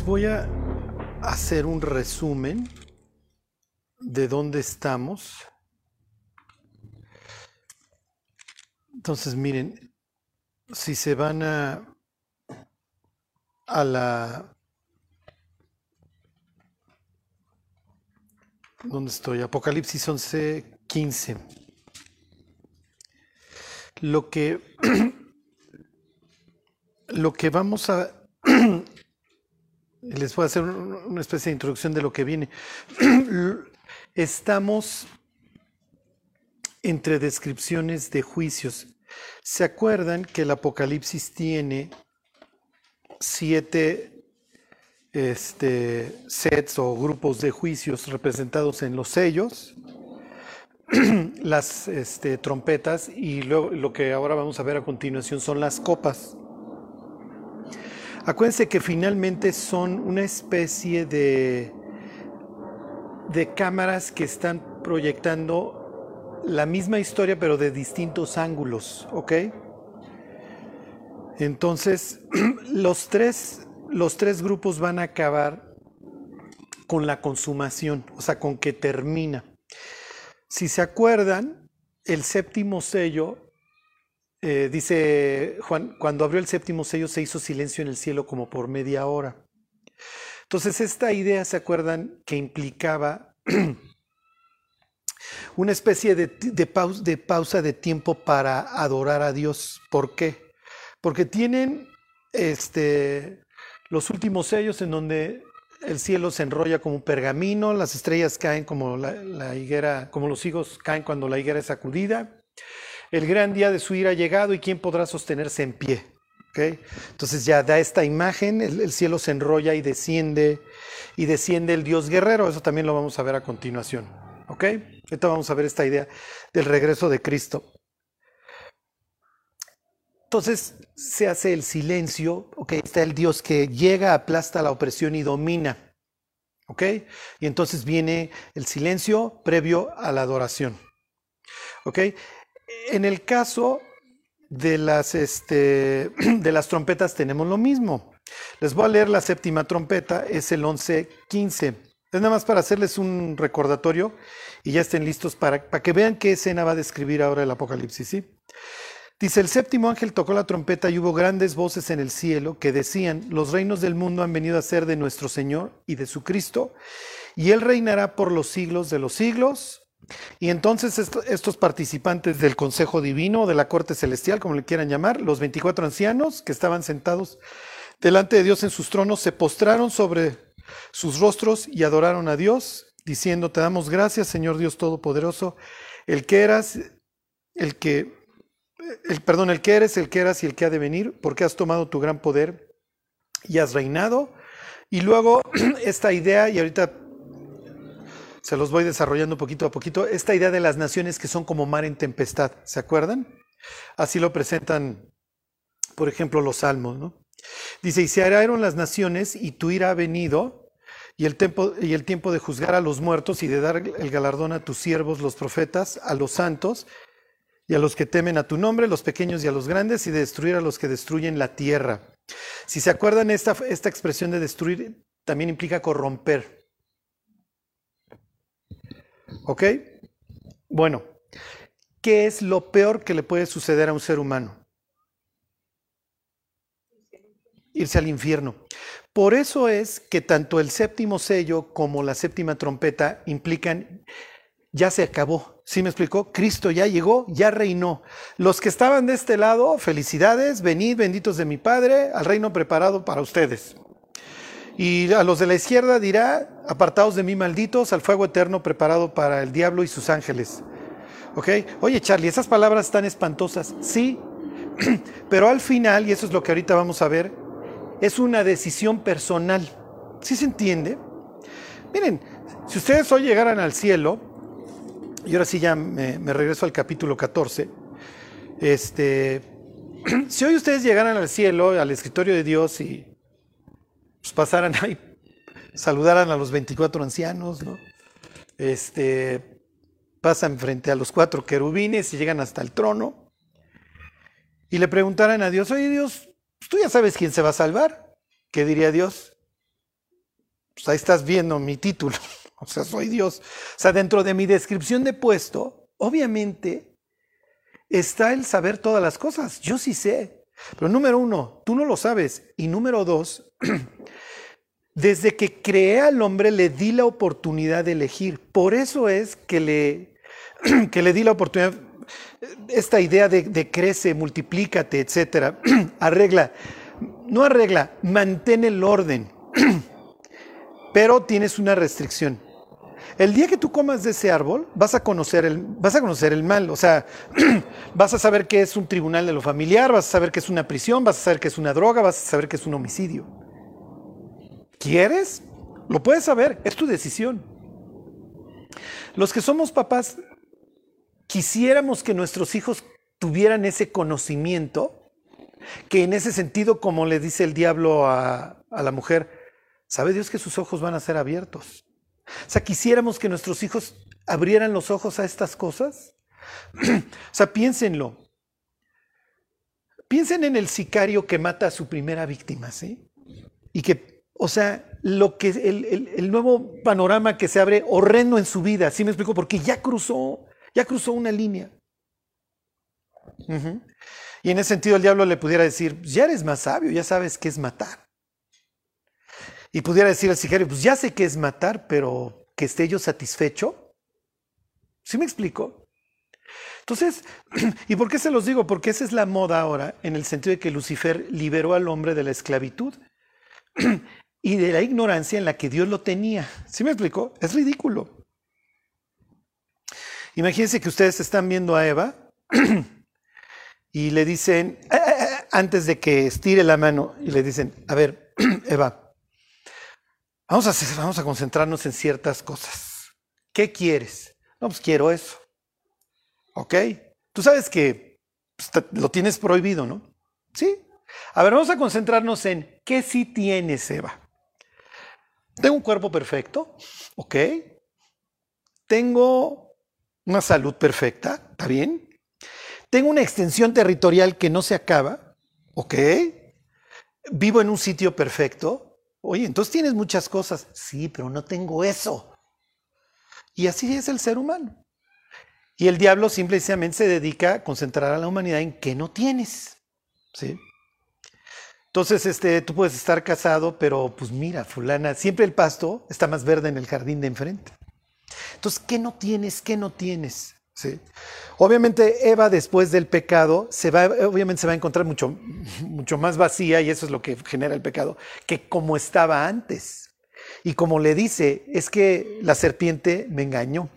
Voy a hacer un resumen de dónde estamos. Entonces, miren, si se van a, a la... ¿Dónde estoy? Apocalipsis 11, 15. Lo que, lo que vamos a... Les voy a hacer una especie de introducción de lo que viene. Estamos entre descripciones de juicios. ¿Se acuerdan que el Apocalipsis tiene siete este, sets o grupos de juicios representados en los sellos, las este, trompetas y lo, lo que ahora vamos a ver a continuación son las copas? Acuérdense que finalmente son una especie de, de cámaras que están proyectando la misma historia pero de distintos ángulos, ¿ok? Entonces, los tres, los tres grupos van a acabar con la consumación, o sea, con que termina. Si se acuerdan, el séptimo sello eh, dice Juan, cuando abrió el séptimo sello se hizo silencio en el cielo como por media hora. Entonces esta idea, ¿se acuerdan? Que implicaba una especie de, pausa, de tiempo para adorar a Dios. ¿Por qué? Porque tienen este, los últimos sellos en donde el cielo se enrolla como un pergamino, las estrellas caen como la higuera, como los higos caen cuando la higuera es sacudida el gran día de su ira ha llegado y quién podrá sostenerse en pie. Entonces ya da esta imagen, el, el, cielo se enrolla y desciende, y desciende el Dios guerrero, eso también lo vamos a ver a continuación. ¿Ok? Ahorita vamos a ver esta idea del regreso de Cristo. Entonces se hace el silencio, ¿ok? Está el Dios que llega, aplasta la opresión y domina. ¿Ok? Y entonces viene el silencio previo a la adoración. ¿Ok? En el caso de las, este, de las trompetas tenemos lo mismo. Les voy a leer la séptima trompeta, es el 11.15. Es nada más para hacerles un recordatorio y ya estén listos para, para que vean qué escena va a describir ahora el Apocalipsis. ¿sí? Dice, el séptimo ángel tocó la trompeta y hubo grandes voces en el cielo que decían, los reinos del mundo han venido a ser de nuestro Señor y de su Cristo, y Él reinará por los siglos de los siglos. Y entonces estos participantes del Consejo Divino, de la Corte Celestial, como le quieran llamar, los 24 ancianos que estaban sentados delante de Dios en sus tronos, se postraron sobre sus rostros y adoraron a Dios, diciendo, te damos gracias, Señor Dios Todopoderoso, el que eras, el que, el, perdón, el que eres, el que eras y el que ha de venir, porque has tomado tu gran poder y has reinado. Y luego esta idea, y ahorita se los voy desarrollando poquito a poquito, esta idea de las naciones que son como mar en tempestad, ¿se acuerdan? Así lo presentan, por ejemplo, los salmos, ¿no? Dice, y se araron las naciones y tu ira ha venido, y el, tiempo, y el tiempo de juzgar a los muertos y de dar el galardón a tus siervos, los profetas, a los santos, y a los que temen a tu nombre, los pequeños y a los grandes, y de destruir a los que destruyen la tierra. Si se acuerdan, esta, esta expresión de destruir también implica corromper. ¿Ok? Bueno, ¿qué es lo peor que le puede suceder a un ser humano? Irse al infierno. Por eso es que tanto el séptimo sello como la séptima trompeta implican, ya se acabó. ¿Sí me explicó? Cristo ya llegó, ya reinó. Los que estaban de este lado, felicidades, venid benditos de mi Padre, al reino preparado para ustedes. Y a los de la izquierda dirá, apartados de mí malditos, al fuego eterno preparado para el diablo y sus ángeles. ¿Ok? Oye Charlie, esas palabras están espantosas. Sí, pero al final, y eso es lo que ahorita vamos a ver, es una decisión personal. ¿Sí se entiende? Miren, si ustedes hoy llegaran al cielo, y ahora sí ya me, me regreso al capítulo 14, este, si hoy ustedes llegaran al cielo, al escritorio de Dios y pues pasaran ahí, saludaran a los 24 ancianos, ¿no? Este, pasan frente a los cuatro querubines y llegan hasta el trono y le preguntaran a Dios, oye Dios, tú ya sabes quién se va a salvar. ¿Qué diría Dios? pues ahí estás viendo mi título. O sea, soy Dios. O sea, dentro de mi descripción de puesto, obviamente está el saber todas las cosas. Yo sí sé. Pero número uno, tú no lo sabes. Y número dos, desde que creé al hombre le di la oportunidad de elegir. Por eso es que le, que le di la oportunidad, esta idea de, de crece, multiplícate, etcétera, arregla, no arregla, mantén el orden, pero tienes una restricción. El día que tú comas de ese árbol, vas a conocer el, vas a conocer el mal. O sea, vas a saber que es un tribunal de lo familiar, vas a saber que es una prisión, vas a saber que es una droga, vas a saber que es un homicidio. ¿Quieres? Lo puedes saber, es tu decisión. Los que somos papás, quisiéramos que nuestros hijos tuvieran ese conocimiento, que en ese sentido, como le dice el diablo a, la mujer, sabe Dios que sus ojos van a ser abiertos. O sea, quisiéramos que nuestros hijos abrieran los ojos a estas cosas. o sea, piénsenlo. Piensen en el sicario que mata a su primera víctima, ¿sí? Y que, o sea, lo que el, el, nuevo panorama que se abre horrendo en su vida, ¿sí me explico? Porque ya cruzó, ya cruzó una línea. Y en ese sentido el diablo le pudiera decir, ya eres más sabio, ya sabes qué es matar. Y pudiera decir al sicario, pues ya sé que es matar, pero que esté yo satisfecho. ¿Sí me explico? Entonces, ¿y por qué se los digo? Porque esa es la moda ahora, en el sentido de que Lucifer liberó al hombre de la esclavitud y de la ignorancia en la que Dios lo tenía. ¿Sí me explico? Es ridículo. Imagínense que ustedes están viendo a Eva y le dicen, antes de que estire la mano, y le dicen, a ver, Eva, Vamos a, vamos a concentrarnos en ciertas cosas. ¿Qué quieres? No, pues quiero eso. ¿Ok? Tú sabes que pues, lo tienes prohibido, ¿no? Sí. A ver, vamos a concentrarnos en qué sí tienes, Eva. Tengo un cuerpo perfecto, ¿ok? Tengo una salud perfecta, ¿está bien? Tengo una extensión territorial que no se acaba, ¿ok? Vivo en un sitio perfecto, Oye, entonces tienes muchas cosas. Sí, pero no tengo eso. Y así es el ser humano. Y el diablo simplemente se dedica a concentrar a la humanidad en qué no tienes. ¿Sí? Entonces, este, tú puedes estar casado, pero pues mira, fulana, siempre el pasto está más verde en el jardín de enfrente. Entonces, ¿qué no tienes? ¿Qué no tienes? ¿Sí? Obviamente Eva después del pecado se va, obviamente se va a encontrar mucho, mucho más vacía y eso es lo que genera el pecado, que como estaba antes. Y como le dice, es que la serpiente me engañó.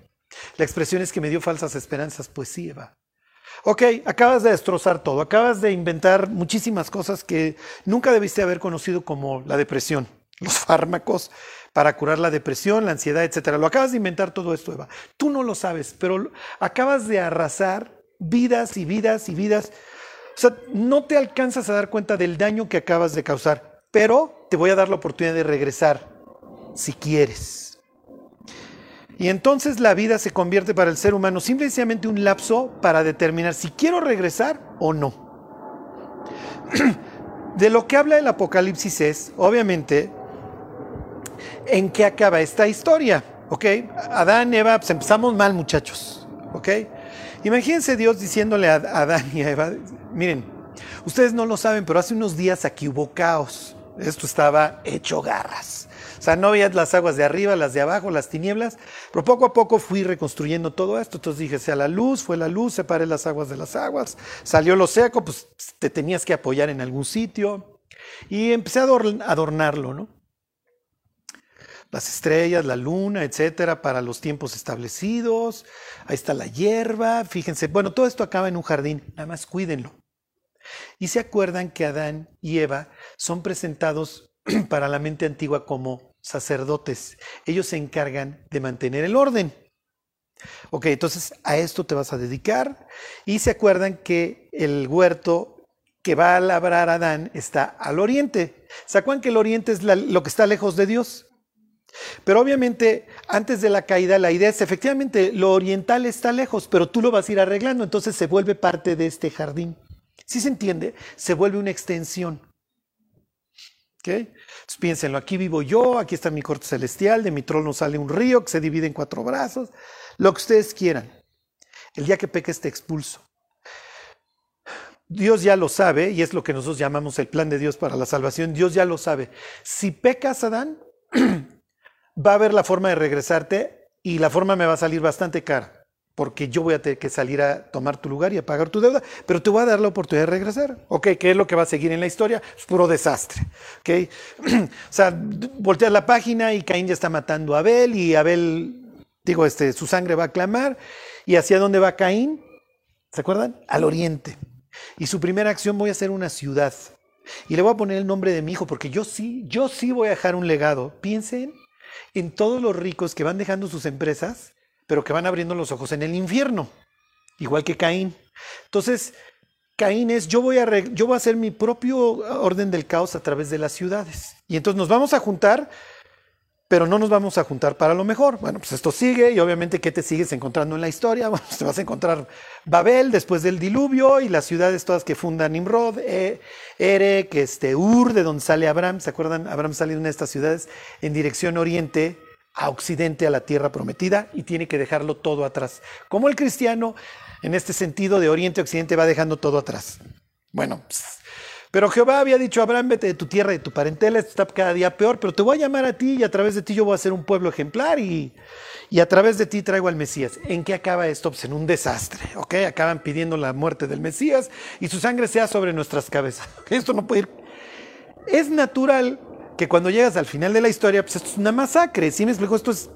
La expresión es que me dio falsas esperanzas, pues sí, Eva. Ok, acabas de destrozar todo, acabas de inventar muchísimas cosas que nunca debiste haber conocido como la depresión, los fármacos, para curar la depresión, la ansiedad, etcétera. Lo acabas de inventar todo esto, Eva. Tú no lo sabes, pero acabas de arrasar vidas y vidas y vidas. O sea, no te alcanzas a dar cuenta del daño que acabas de causar, pero te voy a dar la oportunidad de regresar si quieres. Y entonces la vida se convierte para el ser humano simplemente un lapso para determinar si quiero regresar o no. De lo que habla el Apocalipsis es, obviamente, en qué acaba esta historia. ¿Ok? Adán, Eva, pues empezamos mal, muchachos. ¿Ok? Imagínense Dios diciéndole a Adán y a Eva, miren, ustedes no lo saben, pero hace unos días aquí hubo caos. Esto estaba hecho garras. Sea, no había las aguas de arriba, las de abajo, las tinieblas, pero poco a poco fui reconstruyendo todo esto. Entonces dije, sea la luz, fue la luz, separé las aguas de las aguas, salió lo seco, pues te tenías que apoyar en algún sitio. Y empecé a adornarlo, ¿no? las estrellas, la luna, etcétera, para los tiempos establecidos. Ahí está la hierba, fíjense. Bueno, todo esto acaba en un jardín, nada más cuídenlo. Y se acuerdan que Adán y Eva son presentados para la mente antigua como sacerdotes. Ellos se encargan de mantener el orden. Ok, entonces a esto te vas a dedicar. Y se acuerdan que el huerto que va a labrar Adán está al oriente. ¿Se acuerdan que el oriente es lo que está lejos de Dios? Pero obviamente, antes de la caída, la idea es efectivamente lo oriental está lejos, pero tú lo vas a ir arreglando, entonces se vuelve parte de este jardín. ¿Sí se entiende? Se vuelve una extensión. Entonces piénsenlo, aquí vivo yo, aquí está mi corte celestial, de mi trono sale un río que se divide en cuatro brazos, lo que ustedes quieran. El día que peques te expulso. Dios ya lo sabe, y es lo que nosotros llamamos el plan de Dios para la salvación. Dios ya lo sabe. Si pecas, Adán, va a haber la forma de regresarte y la forma me va a salir bastante cara porque yo voy a tener que salir a tomar tu lugar y a pagar tu deuda, pero te voy a dar la oportunidad de regresar. ¿Ok? ¿Qué es lo que va a seguir en la historia? Es puro desastre. ¿Ok? o sea, volteas la página y Caín ya está matando a Abel y Abel, digo, este, su sangre va a clamar. ¿Y hacia dónde va Caín? ¿Se acuerdan? Al oriente. Y su primera acción voy a hacer una ciudad. Y le voy a poner el nombre de mi hijo, porque yo sí, yo sí voy a dejar un legado. Piensen en todos los ricos que van dejando sus empresas pero que van abriendo los ojos en el infierno, igual que Caín. Entonces, Caín es, yo voy, a, yo voy a hacer mi propio orden del caos a través de las ciudades. Y entonces nos vamos a juntar, pero no nos vamos a juntar para lo mejor. Bueno, pues esto sigue y obviamente, ¿qué te sigues encontrando en la historia? Bueno, te vas a encontrar Babel después del diluvio y las ciudades todas que fundan Nimrod, e, Erek, este, Ur, de donde sale Abraham. ¿Se acuerdan? Abraham sale de una de estas ciudades en dirección oriente a Occidente, a la tierra prometida, y tiene que dejarlo todo atrás. Como el cristiano, en este sentido de Oriente a Occidente, va dejando todo atrás. Bueno, pero Jehová había dicho Abraham, vete de tu tierra y de tu parentela, esto está cada día peor, pero te voy a llamar a ti y a través de ti yo voy a ser un pueblo ejemplar y, y a través de ti traigo al Mesías. ¿En qué acaba esto? Pues en un desastre, ¿ok? Acaban pidiendo la muerte del Mesías y su sangre sea sobre nuestras cabezas. Esto no puede ir. Es natural que cuando llegas al final de la historia, pues esto es una masacre. ¿Sí me explico? Esto es.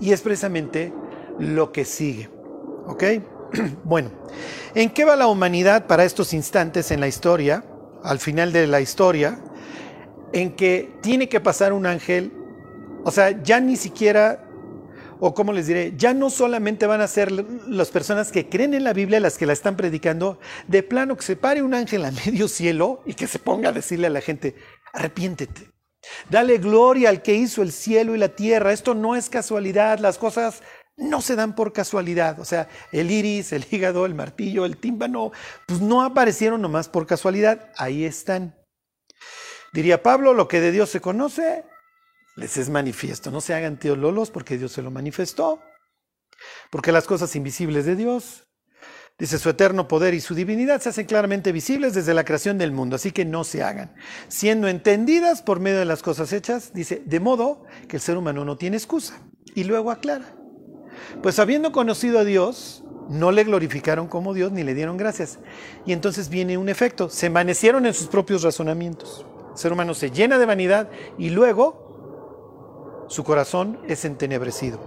Y es precisamente lo que sigue. ¿Ok? bueno, ¿en qué va la humanidad para estos instantes en la historia? Al final de la historia, en que tiene que pasar un ángel. O sea, ya ni siquiera o como les diré, ya no solamente van a ser las personas que creen en la Biblia las que la están predicando, de plano que se pare un ángel a medio cielo y que se ponga a decirle a la gente, arrepiéntete. Dale gloria al que hizo el cielo y la tierra. Esto no es casualidad, las cosas no se dan por casualidad. O sea, el iris, el hígado, el martillo, el tímpano, pues no aparecieron nomás por casualidad, ahí están. Diría Pablo, lo que de Dios se conoce, les es manifiesto. No se hagan teololos porque Dios se lo manifestó. Porque las cosas invisibles de Dios Dice, su eterno poder y su divinidad se hacen claramente visibles desde la creación del mundo, así que no se hagan. Siendo entendidas por medio de las cosas hechas, dice, de modo que el ser humano no tiene excusa. Y luego aclara, pues habiendo conocido a Dios, no le glorificaron como Dios ni le dieron gracias. Y entonces viene un efecto, se envanecieron en sus propios razonamientos. El ser humano se llena de vanidad y luego su corazón es entenebrecido.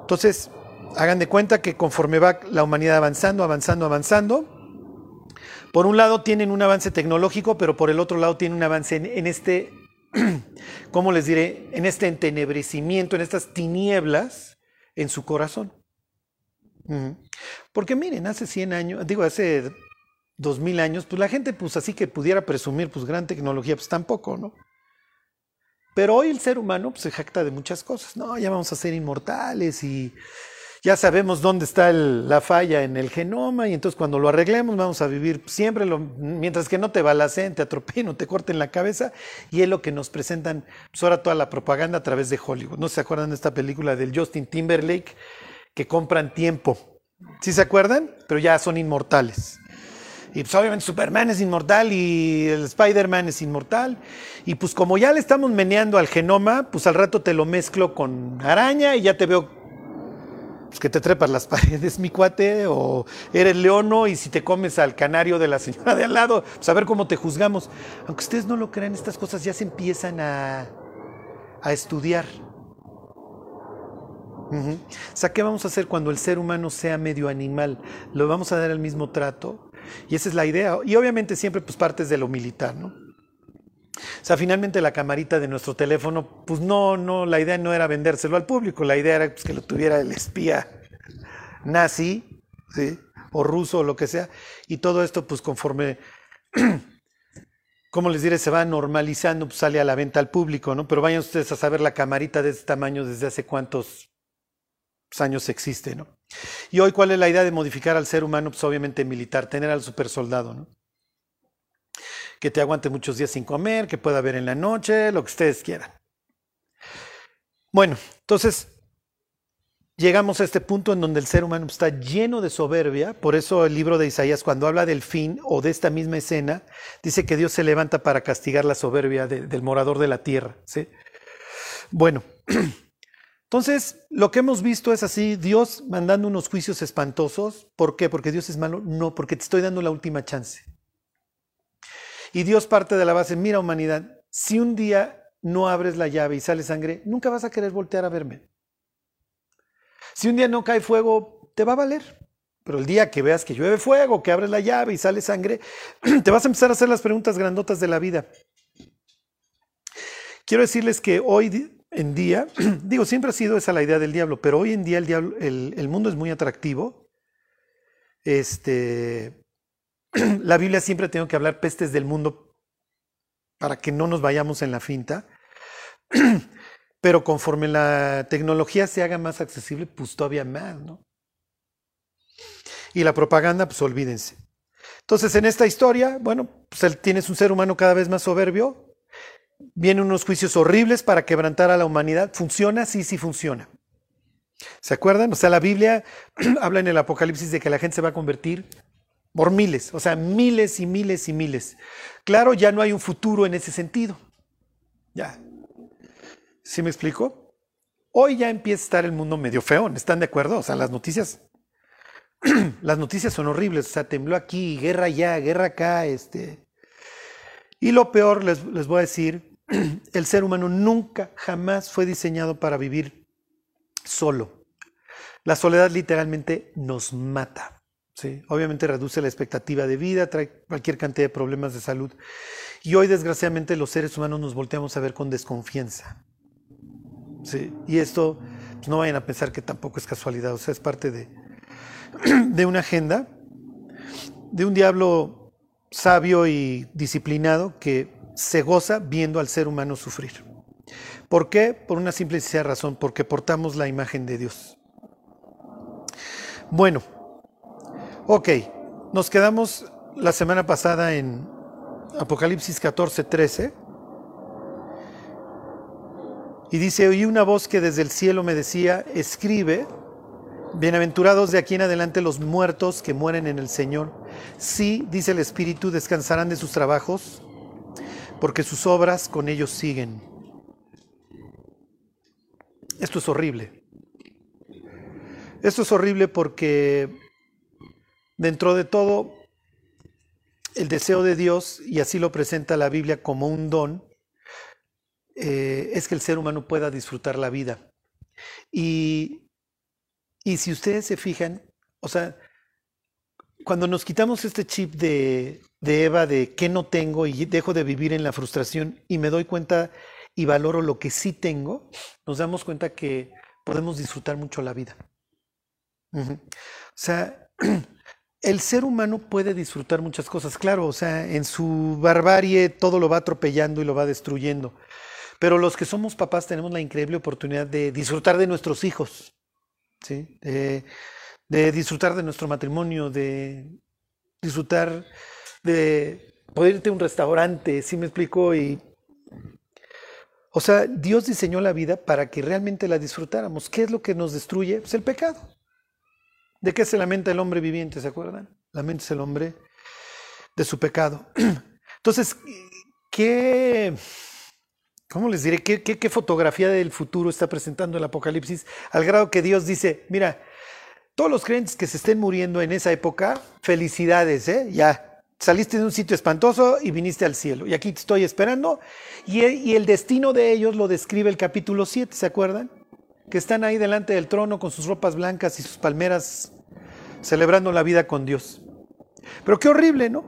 Entonces, hagan de cuenta que conforme va la humanidad avanzando, avanzando, avanzando, por un lado tienen un avance tecnológico, pero por el otro lado tienen un avance en, este, ¿cómo les diré? En este entenebrecimiento, en estas tinieblas en su corazón. Porque miren, hace 100 años, digo, hace 2000 años, pues la gente, pues así que pudiera presumir, pues gran tecnología, pues tampoco, ¿no? Pero hoy el ser humano pues, se jacta de muchas cosas. No, ya vamos a ser inmortales y ya sabemos dónde está la falla en el genoma y entonces cuando lo arreglemos vamos a vivir siempre, mientras que no te balacen, te atropellen o te corten la cabeza y es lo que nos presentan pues ahora toda la propaganda a través de Hollywood. ¿No se acuerdan de esta película del Justin Timberlake que compran tiempo? ¿Sí se acuerdan? Pero ya son inmortales. Y pues obviamente Superman es inmortal y el Spider-Man es inmortal. Y pues como ya le estamos meneando al genoma, pues al rato te lo mezclo con araña y ya te veo pues que te trepas las paredes, mi cuate, o eres leono y si te comes al canario de la señora de al lado, pues a ver cómo te juzgamos. Aunque ustedes no lo crean, estas cosas ya se empiezan a, a estudiar. O sea, ¿qué vamos a hacer cuando el ser humano sea medio animal? ¿Lo vamos a dar el mismo trato? Y esa es la idea. Y obviamente siempre pues partes de lo militar, ¿no? O sea, finalmente la camarita de nuestro teléfono, pues no, no, la idea no era vendérselo al público, la idea era pues, que lo tuviera el espía nazi, ¿sí? o ruso o lo que sea, y todo esto pues conforme, como les diré, se va normalizando, pues sale a la venta al público, ¿no? Pero vayan ustedes a saber la camarita de este tamaño desde hace cuántos años existe, ¿no? Y hoy, ¿cuál es la idea de modificar al ser humano? Pues obviamente militar, tener al super soldado, ¿no? Que te aguante muchos días sin comer, que pueda haber en la noche, lo que ustedes quieran. Bueno, entonces llegamos a este punto en donde el ser humano está lleno de soberbia, por eso el libro de Isaías cuando habla del fin o de esta misma escena, dice que Dios se levanta para castigar la soberbia del morador de la tierra. ¿sí? Bueno, entonces lo que hemos visto es así, Dios mandando unos juicios espantosos, ¿por qué? Porque Dios es malo, no, porque te estoy dando la última chance. Y Dios parte de la base, mira humanidad, si un día no abres la llave y sale sangre, nunca vas a querer voltear a verme. Si un día no cae fuego, te va a valer. Pero el día que veas que llueve fuego, que abres la llave y sale sangre, te vas a empezar a hacer las preguntas grandotas de la vida. Quiero decirles que hoy en día, digo, siempre ha sido esa la idea del diablo, pero hoy en día el, diablo, el, mundo es muy atractivo. Este, la Biblia siempre tengo que hablar pestes del mundo para que no nos vayamos en la finta. Pero conforme la tecnología se haga más accesible, pues todavía más, ¿no? Y la propaganda, pues olvídense. Entonces, en esta historia, bueno, pues tienes un ser humano cada vez más soberbio, vienen unos juicios horribles para quebrantar a la humanidad. ¿Funciona? Sí, sí funciona. ¿Se acuerdan? O sea, la Biblia habla en el Apocalipsis de que la gente se va a convertir por miles, o sea, miles y miles y miles. Claro, ya no hay un futuro en ese sentido. Ya, ¿Sí me explico? Hoy ya empieza a estar el mundo medio feo, ¿están de acuerdo? O sea, las noticias, las noticias son horribles, o sea, tembló aquí, guerra allá, guerra acá, este. Y lo peor, les, les voy a decir, el ser humano nunca, jamás fue diseñado para vivir solo. La soledad literalmente nos mata. ¿Sí? Obviamente reduce la expectativa de vida, trae cualquier cantidad de problemas de salud. Y hoy, desgraciadamente, los seres humanos nos volteamos a ver con desconfianza. Sí, y esto pues, no vayan a pensar que tampoco es casualidad, o sea, es parte de, de una agenda, de un diablo sabio y disciplinado que se goza viendo al ser humano sufrir. ¿Por qué? Por una simple y sencilla razón, porque portamos la imagen de Dios. Bueno, ok, nos quedamos la semana pasada en Apocalipsis 14, 13. Y dice, oí una voz que desde el cielo me decía, escribe, bienaventurados de aquí en adelante los muertos que mueren en el Señor. Sí, dice el Espíritu, descansarán de sus trabajos, porque sus obras con ellos siguen. Esto es horrible. Esto es horrible porque dentro de todo, el deseo de Dios, y así lo presenta la Biblia como un don, eh, es que el ser humano pueda disfrutar la vida. Y, y si ustedes se fijan, o sea, cuando nos quitamos este chip de, de Eva de que no tengo y dejo de vivir en la frustración y me doy cuenta y valoro lo que sí tengo, nos damos cuenta que podemos disfrutar mucho la vida. O sea, el ser humano puede disfrutar muchas cosas, claro, o sea, en su barbarie todo lo va atropellando y lo va destruyendo. Pero los que somos papás tenemos la increíble oportunidad de disfrutar de nuestros hijos, ¿sí? de, disfrutar de nuestro matrimonio, de disfrutar de poder irte a un restaurante, ¿sí me explico? Y, o sea, Dios diseñó la vida para que realmente la disfrutáramos. ¿Qué es lo que nos destruye? Pues el pecado. ¿De qué se lamenta el hombre viviente? ¿Se acuerdan? Lamenta el hombre de su pecado. Entonces, ¿qué, ¿Cómo les diré? ¿Qué, fotografía del futuro está presentando el Apocalipsis? Al grado que Dios dice, mira, todos los creyentes que se estén muriendo en esa época, felicidades, ¿eh? Ya, saliste de un sitio espantoso y viniste al cielo. Y aquí te estoy esperando. Y, y el destino de ellos lo describe el capítulo 7, ¿se acuerdan? Que están ahí delante del trono con sus ropas blancas y sus palmeras celebrando la vida con Dios. Pero qué horrible, ¿no?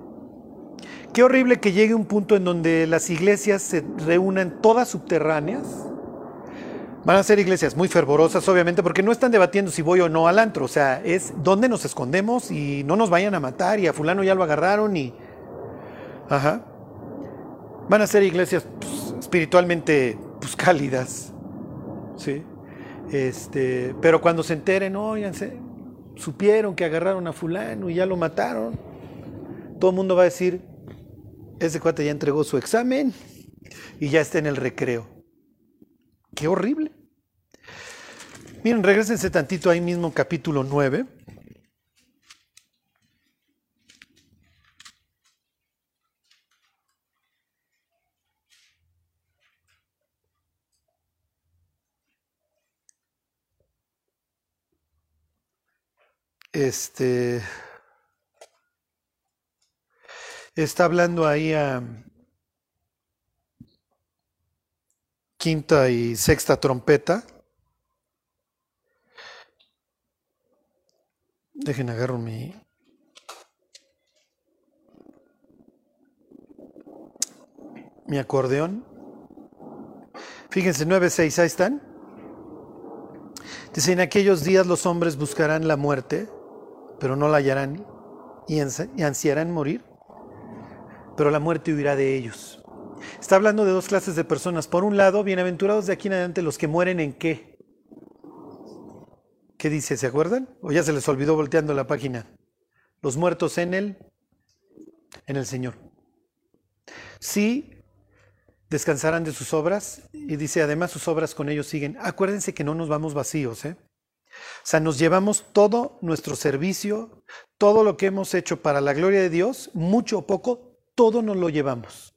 Qué horrible que llegue un punto en donde las iglesias se reúnan todas subterráneas. Van a ser iglesias muy fervorosas, obviamente, porque no están debatiendo si voy o no al antro. O sea, es dónde nos escondemos y no nos vayan a matar y a fulano ya lo agarraron y... Ajá. Van a ser iglesias pues, espiritualmente pues, cálidas. ¿Sí? Este, pero cuando se enteren, oiganse, supieron que agarraron a fulano y ya lo mataron, todo el mundo va a decir, ese cuate ya entregó su examen y ya está en el recreo. Qué horrible. Miren, regresense tantito ahí mismo, capítulo 9. Este está hablando ahí a quinta y sexta trompeta. Dejen agarro mi mi acordeón. Fíjense, 9.6, ahí están. Dice, en aquellos días los hombres buscarán la muerte pero no la hallarán y, ansiarán morir, pero la muerte huirá de ellos. Está hablando de dos clases de personas. Por un lado, bienaventurados de aquí en adelante los que mueren en qué. ¿Qué dice? ¿Se acuerdan? ¿O ya se les olvidó volteando la página? Los muertos en él, en el Señor. Sí, descansarán de sus obras y dice, además sus obras con ellos siguen. Acuérdense que no nos vamos vacíos, ¿eh? O sea, nos llevamos todo nuestro servicio, todo lo que hemos hecho para la gloria de Dios, mucho o poco, todo nos lo llevamos.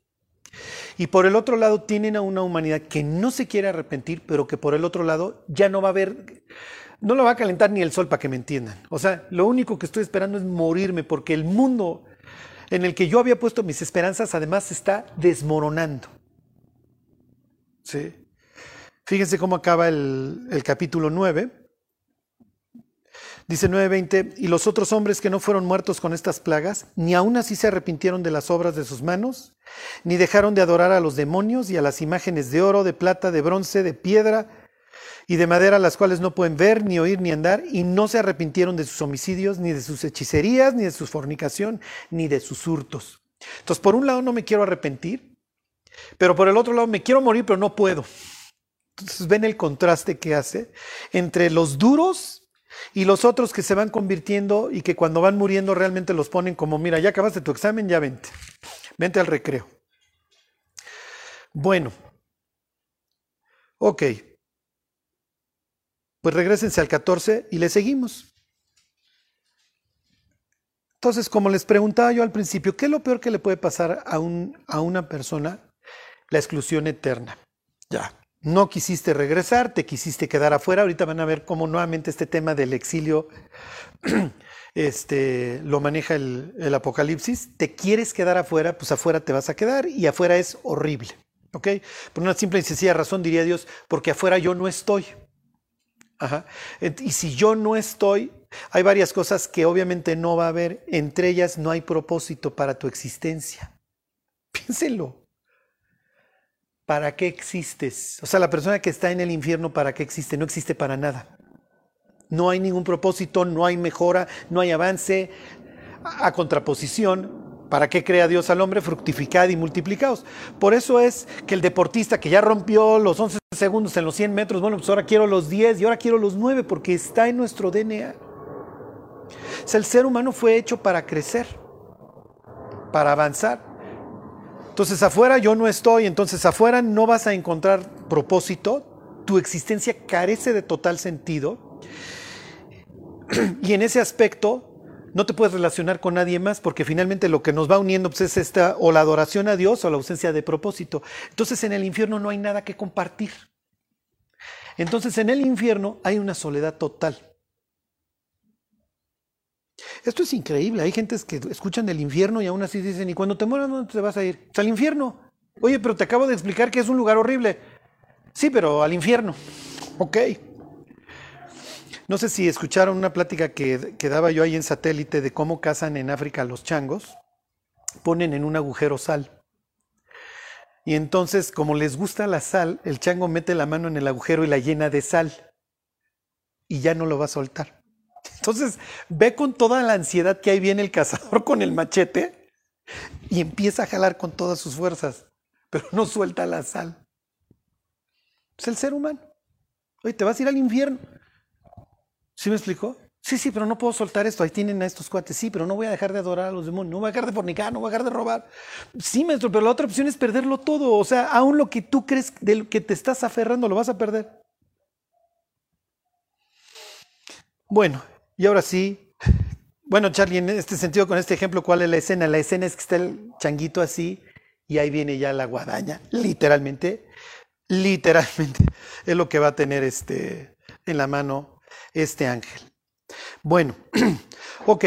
Y por el otro lado tienen a una humanidad que no se quiere arrepentir, pero que por el otro lado ya no va a haber, no lo va a calentar ni el sol para que me entiendan. O sea, lo único que estoy esperando es morirme porque el mundo en el que yo había puesto mis esperanzas además está desmoronando. ¿Sí? Fíjense cómo acaba el, el capítulo 9. Dice 9:20, y los otros hombres que no fueron muertos con estas plagas, ni aún así se arrepintieron de las obras de sus manos, ni dejaron de adorar a los demonios y a las imágenes de oro, de plata, de bronce, de piedra y de madera, las cuales no pueden ver, ni oír, ni andar, y no se arrepintieron de sus homicidios, ni de sus hechicerías, ni de su fornicación, ni de sus hurtos. Entonces, por un lado no me quiero arrepentir, pero por el otro lado me quiero morir, pero no puedo. Entonces, ven el contraste que hace entre los duros y los otros que se van convirtiendo y que cuando van muriendo realmente los ponen como, mira, ya acabaste tu examen, ya vente. Vente al recreo. Bueno. Ok. Pues regresense al 14 y le seguimos. Entonces, como les preguntaba yo al principio, ¿qué es lo peor que le puede pasar a, un, a una persona? La exclusión eterna. Ya. No quisiste regresar, te quisiste quedar afuera. Ahorita van a ver cómo nuevamente este tema del exilio este, lo maneja el, el, Apocalipsis. Te quieres quedar afuera, pues afuera te vas a quedar y afuera es horrible. ¿Ok? Por una simple y sencilla razón diría Dios, porque afuera yo no estoy. Ajá. Y si yo no estoy, hay varias cosas que obviamente no va a haber. Entre ellas no hay propósito para tu existencia. Piénsenlo. ¿Para qué existes? O sea, la persona que está en el infierno, ¿para qué existe? No existe para nada. No hay ningún propósito, no hay mejora, no hay avance. A, contraposición, ¿para qué crea Dios al hombre? Fructificad y multiplicados. Por eso es que el deportista que ya rompió los 11 segundos en los 100 metros, bueno, pues ahora quiero los 10 y ahora quiero los 9 porque está en nuestro DNA. O sea, el ser humano fue hecho para crecer, para avanzar. Entonces afuera yo no estoy, entonces afuera no vas a encontrar propósito, tu existencia carece de total sentido y en ese aspecto no te puedes relacionar con nadie más porque finalmente lo que nos va uniendo pues, es esta o la adoración a Dios o la ausencia de propósito. Entonces en el infierno no hay nada que compartir. Entonces en el infierno hay una soledad total. Esto es increíble. Hay gentes que escuchan del infierno y aún así dicen, ¿y cuando te mueras dónde te vas a ir? Al infierno. Oye, pero te acabo de explicar que es un lugar horrible. Sí, pero al infierno. Ok. No sé si escucharon una plática que, que daba yo ahí en satélite de cómo cazan en África los changos. Ponen en un agujero sal. Y entonces, como les gusta la sal, el chango mete la mano en el agujero y la llena de sal. Y ya no lo va a soltar. Entonces ve con toda la ansiedad que ahí viene el cazador con el machete y empieza a jalar con todas sus fuerzas, pero no suelta la sal. Es el ser humano. Oye, te vas a ir al infierno. ¿Sí me explicó? Sí, sí, pero no puedo soltar esto. Ahí tienen a estos cuates. Sí, pero no voy a dejar de adorar a los demonios. No voy a dejar de fornicar, no voy a dejar de robar. Sí, maestro, pero la otra opción es perderlo todo. O sea, aún lo que tú crees de lo que te estás aferrando lo vas a perder. Bueno, y ahora sí. Bueno, Charlie, en este sentido, con este ejemplo, ¿cuál es la escena? La escena es que está el changuito así y ahí viene ya la guadaña, literalmente. Literalmente es lo que va a tener este, en la mano este ángel. Bueno, ok.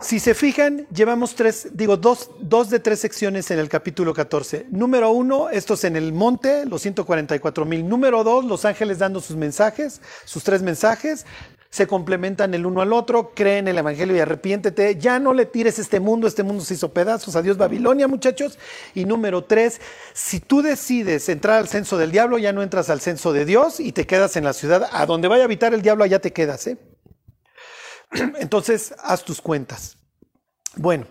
Si se fijan, llevamos tres, digo, dos, dos, de tres secciones en el capítulo 14. Número uno, estos en el monte, los 144 mil. Número dos, los ángeles dando sus mensajes, sus tres mensajes. Se complementan el uno al otro, creen el Evangelio y arrepiéntete. Ya no le tires este mundo, este mundo se hizo pedazos. Adiós Babilonia, muchachos. Y número tres, si tú decides entrar al censo del diablo, ya no entras al censo de Dios y te quedas en la ciudad. A donde vaya a habitar el diablo, allá te quedas, ¿eh? Entonces, haz tus cuentas. Bueno,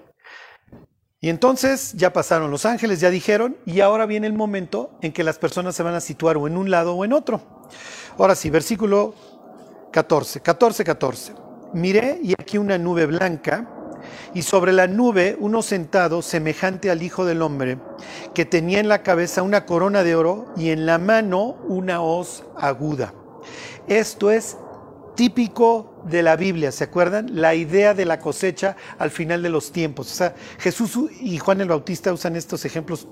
y entonces ya pasaron los ángeles, ya dijeron, y ahora viene el momento en que las personas se van a situar o en un lado o en otro. Ahora sí, versículo 14, 14, 14. Miré y aquí una nube blanca, y sobre la nube uno sentado semejante al Hijo del Hombre, que tenía en la cabeza una corona de oro y en la mano una hoz aguda. Esto es típico de la Biblia, ¿se acuerdan? La idea de la cosecha al final de los tiempos. O sea, Jesús y Juan el Bautista usan estos ejemplos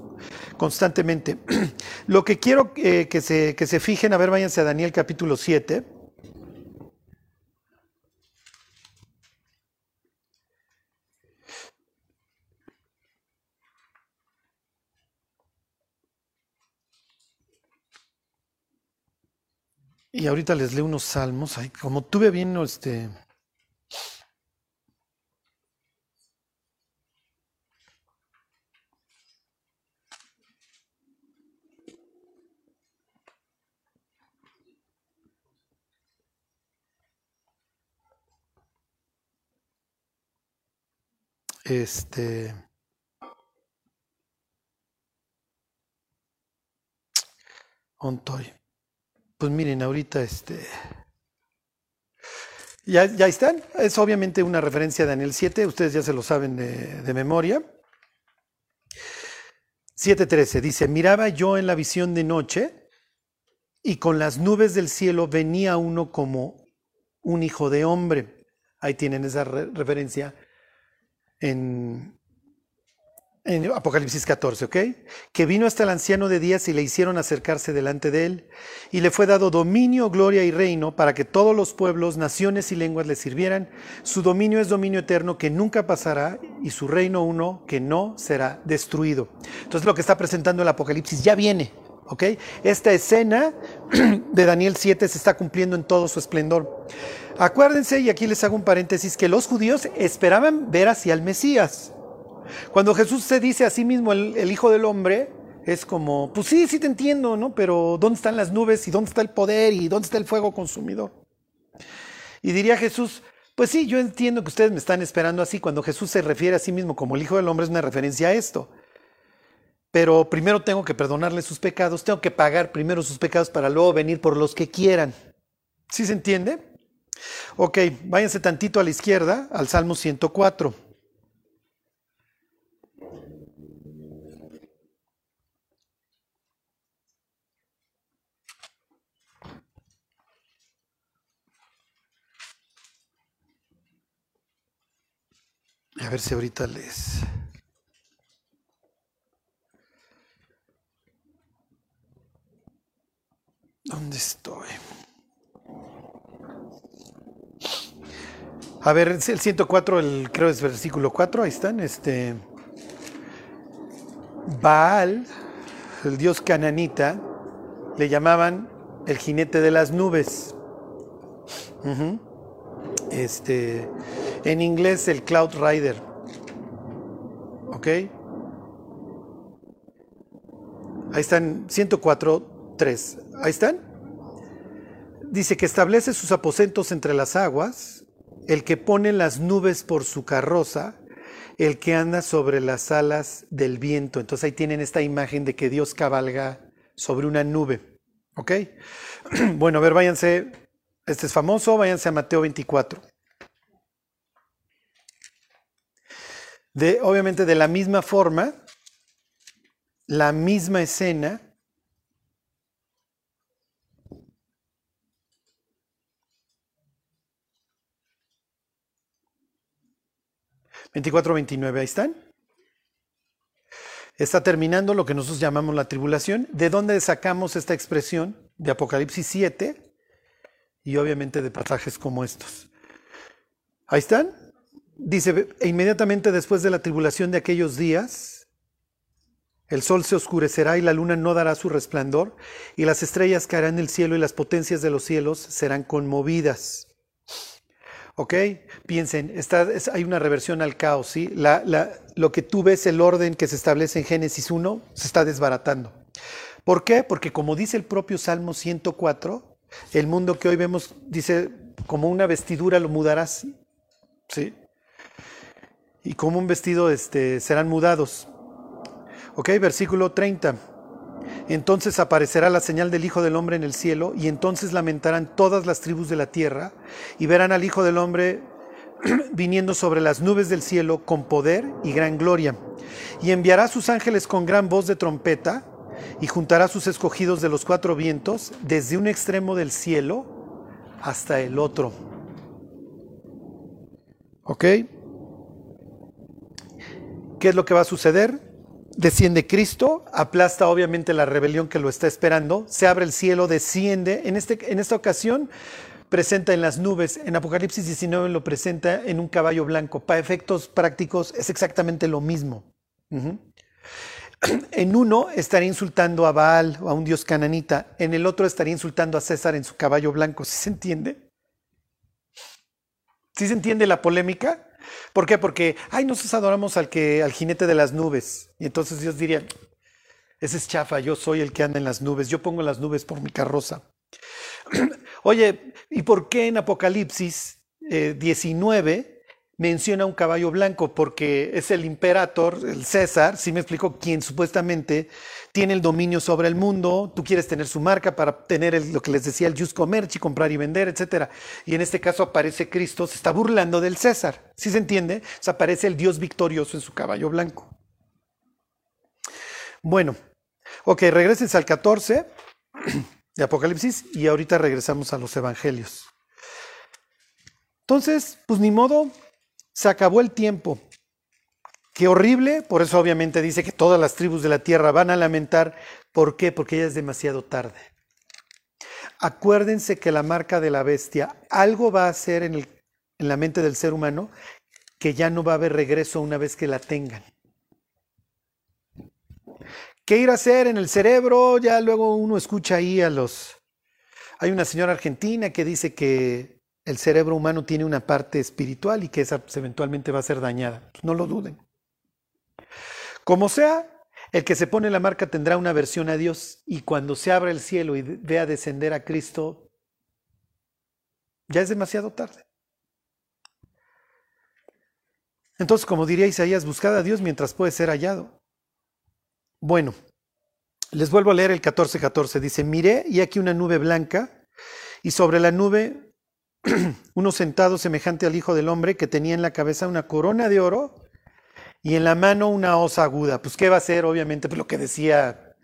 constantemente. Lo que quiero eh, que, se, que se fijen, a ver, váyanse a Daniel capítulo 7. Y ahorita les leo unos salmos. como tuve bien este. Este. Pues miren, ahorita este... Ya, ya están. Es obviamente una referencia a Daniel 7, ustedes ya se lo saben de, de memoria. 7.13 dice, miraba yo en la visión de noche y con las nubes del cielo venía uno como un hijo de hombre. Ahí tienen esa referencia en, en Apocalipsis 14, ¿ok? Que vino hasta el anciano de días y le hicieron acercarse delante de él, y le fue dado dominio, gloria y reino para que todos los pueblos, naciones y lenguas le sirvieran. Su dominio es dominio eterno que nunca pasará, y su reino uno que no será destruido. Entonces lo que está presentando el Apocalipsis ya viene, ¿ok? Esta escena de Daniel 7 se está cumpliendo en todo su esplendor. Acuérdense, y aquí les hago un paréntesis, que los judíos esperaban ver hacia el Mesías. Cuando Jesús se dice a sí mismo el, Hijo del Hombre, es como, pues sí, sí te entiendo, ¿no? Pero ¿dónde están las nubes y dónde está el poder y dónde está el fuego consumidor? Y diría Jesús, pues sí, yo entiendo que ustedes me están esperando así. Cuando Jesús se refiere a sí mismo como el Hijo del Hombre es una referencia a esto. Pero primero tengo que perdonarle sus pecados, tengo que pagar primero sus pecados para luego venir por los que quieran. ¿Sí se entiende? Ok, váyanse tantito a la izquierda, al Salmo 104. A ver si ahorita les... ¿Dónde estoy? A ver, el 104, el, creo es versículo 4, ahí están. Este, Baal, el dios cananita, le llamaban el jinete de las nubes. Este, en inglés el Cloud Rider. ¿Ok? Ahí están 104, 3. Ahí están. Dice que establece sus aposentos entre las aguas, el que pone las nubes por su carroza, el que anda sobre las alas del viento. Entonces ahí tienen esta imagen de que Dios cabalga sobre una nube. ¿Ok? Bueno, a ver, váyanse. Este es famoso, váyanse a Mateo 24. Obviamente de la misma forma, la misma escena. Veinticuatro, veintinueve, ahí están. Está terminando lo que nosotros llamamos la tribulación. ¿De dónde sacamos esta expresión? De Apocalipsis 7 y obviamente de pasajes como estos. Ahí están. Dice, e inmediatamente después de la tribulación de aquellos días, el sol se oscurecerá y la luna no dará su resplandor, y las estrellas caerán del cielo y las potencias de los cielos serán conmovidas. ¿Ok? Piensen, hay una reversión al caos, ¿sí? lo que tú ves, el orden que se establece en Génesis 1, se está desbaratando. ¿Por qué? Porque como dice el propio Salmo 104, el mundo que hoy vemos, dice, como una vestidura lo mudarás, ¿sí? Y como un vestido este, serán mudados. Ok, versículo 30. Entonces aparecerá la señal del Hijo del Hombre en el cielo, y entonces lamentarán todas las tribus de la tierra, y verán al Hijo del Hombre viniendo sobre las nubes del cielo con poder y gran gloria. Y enviará sus ángeles con gran voz de trompeta, y juntará sus escogidos de los cuatro vientos, desde un extremo del cielo hasta el otro. ¿Ok? ¿Qué es lo que va a suceder? Desciende Cristo, aplasta obviamente la rebelión que lo está esperando, se abre el cielo, desciende. En, este, en esta ocasión presenta en las nubes, en Apocalipsis 19 lo presenta en un caballo blanco. Para efectos prácticos es exactamente lo mismo. En uno estaría insultando a Baal o a un dios cananita, en el otro estaría insultando a César en su caballo blanco. ¿Sí se entiende? ¿Sí se entiende la polémica? ¿Por qué? Porque, ay, nosotros adoramos al, que, al jinete de las nubes. Y entonces Dios diría, ese es chafa, yo soy el que anda en las nubes, yo pongo las nubes por mi carroza. Oye, ¿y por qué en Apocalipsis 19 eh, menciona un caballo blanco? Porque es el imperator, el César, si me explico, quien supuestamente tiene el dominio sobre el mundo, tú quieres tener su marca para tener lo que les decía el just commerce, comprar y vender, etc. Y en este caso aparece Cristo, se está burlando del César, ¿sí se entiende? O aparece el Dios victorioso en su caballo blanco. Bueno, ok, regreses al 14 de Apocalipsis y ahorita regresamos a los evangelios. Entonces, pues ni modo, se acabó el tiempo. Qué horrible, por eso obviamente dice que todas las tribus de la tierra van a lamentar. ¿Por qué? Porque ya es demasiado tarde. Acuérdense que la marca de la bestia, algo va a hacer en, la mente del ser humano que ya no va a haber regreso una vez que la tengan. ¿Qué ir a hacer en el cerebro? Ya luego uno escucha ahí a los... Hay una señora argentina que dice que el cerebro humano tiene una parte espiritual y que esa pues, eventualmente va a ser dañada. Pues, no lo duden. Como sea, el que se pone la marca tendrá una versión a Dios y cuando se abra el cielo y vea descender a Cristo, ya es demasiado tarde. Entonces, como diría Isaías, buscad a Dios mientras puede ser hallado. Bueno, les vuelvo a leer el 14:14. Dice, miré y aquí una nube blanca y sobre la nube uno sentado semejante al Hijo del Hombre que tenía en la cabeza una corona de oro y en la mano una osa aguda. Pues, ¿qué va a ser? Obviamente, pues lo que decía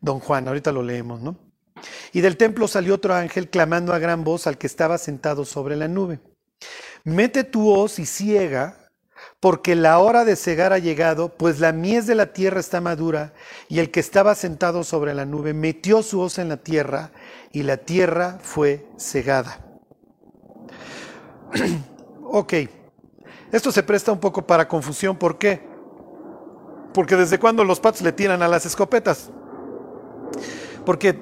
don Juan, ahorita lo leemos, ¿no? Y del templo salió otro ángel clamando a gran voz al que estaba sentado sobre la nube. Mete tu hoz y ciega, porque la hora de cegar ha llegado, pues la mies de la tierra está madura, y el que estaba sentado sobre la nube metió su hoz en la tierra, y la tierra fue cegada. ok. Esto se presta un poco para confusión. ¿Por qué? Porque desde cuando los patos le tiran a las escopetas. Porque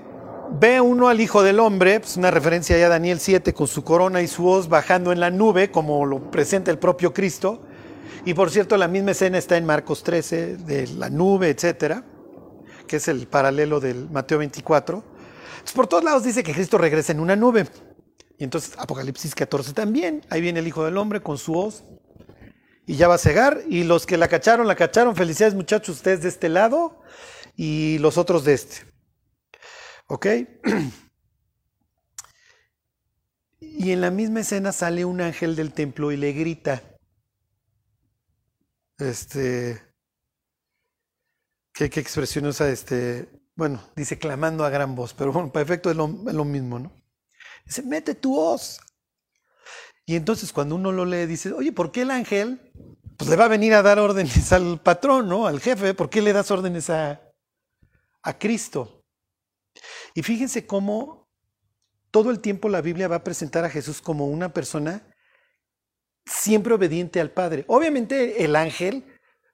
ve uno al Hijo del Hombre, pues una referencia ya a Daniel 7, con su corona y su voz bajando en la nube, como lo presenta el propio Cristo. Y por cierto, la misma escena está en Marcos 13, de la nube, etcétera, que es el paralelo del Mateo 24. Entonces, por todos lados dice que Cristo regresa en una nube. Y entonces Apocalipsis 14 también, ahí viene el Hijo del Hombre con su voz y ya va a cegar. Y los que la cacharon, la cacharon. Felicidades muchachos, ustedes de este lado y los otros de este. ¿Ok? Y en la misma escena sale un ángel del templo y le grita. Este, ¿qué, expresión usa? Este, bueno, dice clamando a gran voz, pero bueno, para efecto es lo, mismo, ¿no? Dice, mete tu voz. Y entonces cuando uno lo lee, dice, oye, ¿por qué el ángel pues le va a venir a dar órdenes al patrón, ¿no? Al jefe, ¿por qué le das órdenes a, a Cristo? Y fíjense cómo todo el tiempo la Biblia va a presentar a Jesús como una persona siempre obediente al Padre. Obviamente el ángel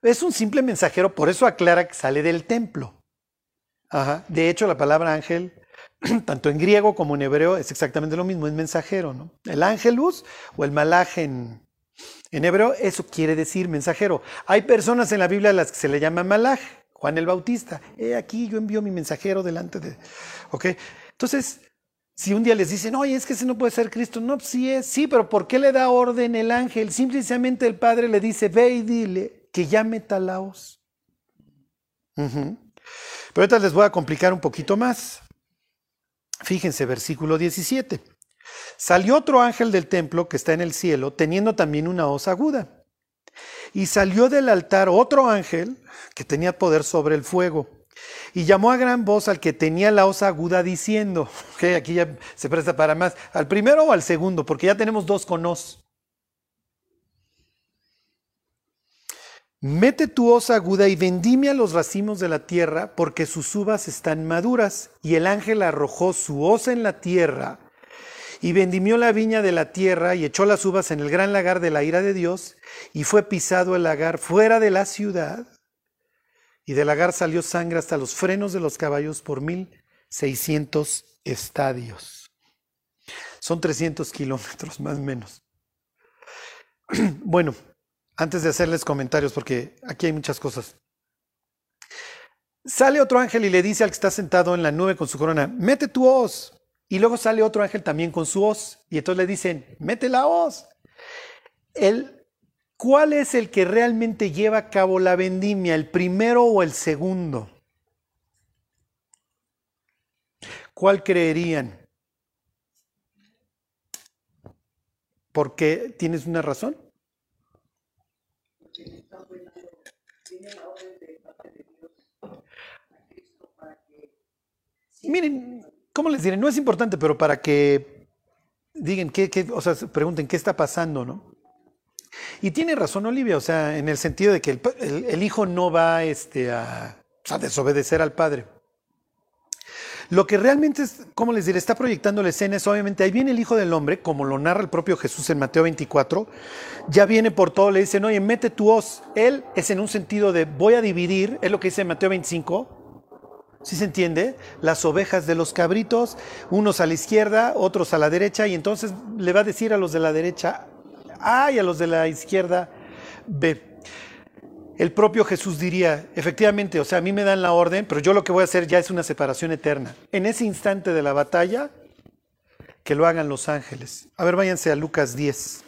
es un simple mensajero, por eso aclara que sale del templo. De hecho, la palabra ángel, tanto en griego como en hebreo, es exactamente lo mismo, es mensajero. ¿no? El ángelus o el malaj en, hebreo, eso quiere decir mensajero. Hay personas en la Biblia a las que se le llama malaj, Juan el Bautista. He aquí yo envío mi mensajero delante de... ¿Ok? Entonces, si un día les dicen, oye, es que ese no puede ser Cristo, no, sí es, sí, pero ¿por qué le da orden el ángel? Simplemente el Padre le dice, ve y dile que llame Talaos. Pero ahorita les voy a complicar un poquito más. Fíjense, versículo 17. Salió otro ángel del templo que está en el cielo, teniendo también una hoz aguda. Y salió del altar otro ángel que tenía poder sobre el fuego y llamó a gran voz al que tenía la osa aguda diciendo, que aquí ya se presta para más, al primero o al segundo, porque ya tenemos dos con os. Mete tu osa aguda y vendimia los racimos de la tierra, porque sus uvas están maduras. Y el ángel arrojó su osa en la tierra, y vendimió la viña de la tierra, y echó las uvas en el gran lagar de la ira de Dios, y fue pisado el lagar fuera de la ciudad, y del lagar salió sangre hasta los frenos de los caballos por mil seiscientos estadios. Son 300 kilómetros más o menos. Bueno, antes de hacerles comentarios, porque aquí hay muchas cosas. Sale otro ángel y le dice al que está sentado en la nube con su corona, mete tu hoz. Y luego sale otro ángel también con su hoz. Y entonces le dicen, mete la hoz. El ¿Cuál es el que realmente lleva a cabo la vendimia, el primero o el segundo? ¿Cuál creerían? ¿Por qué? ¿Tienes una razón? Miren, ¿cómo les diré? No es importante, pero para que digan, qué, o sea, pregunten qué está pasando, ¿no? Y tiene razón Olivia, o sea, en el sentido de que el, hijo no va este, a, desobedecer al padre. Lo que realmente, es, ¿cómo les diré? Está proyectando la escena es obviamente, ahí viene el Hijo del Hombre, como lo narra el propio Jesús en Mateo 24, ya viene por todo, le dicen, oye, mete tu hoz. Él es en un sentido de voy a dividir, es lo que dice en Mateo 25, ¿sí se entiende? Las ovejas de los cabritos, unos a la izquierda, otros a la derecha, y entonces le va a decir a los de la derecha, a y a los de la izquierda B. El propio Jesús diría, efectivamente, o sea, a mí me dan la orden, pero yo lo que voy a hacer ya es una separación eterna. En ese instante de la batalla, que lo hagan los ángeles. A ver, váyanse a Lucas 10.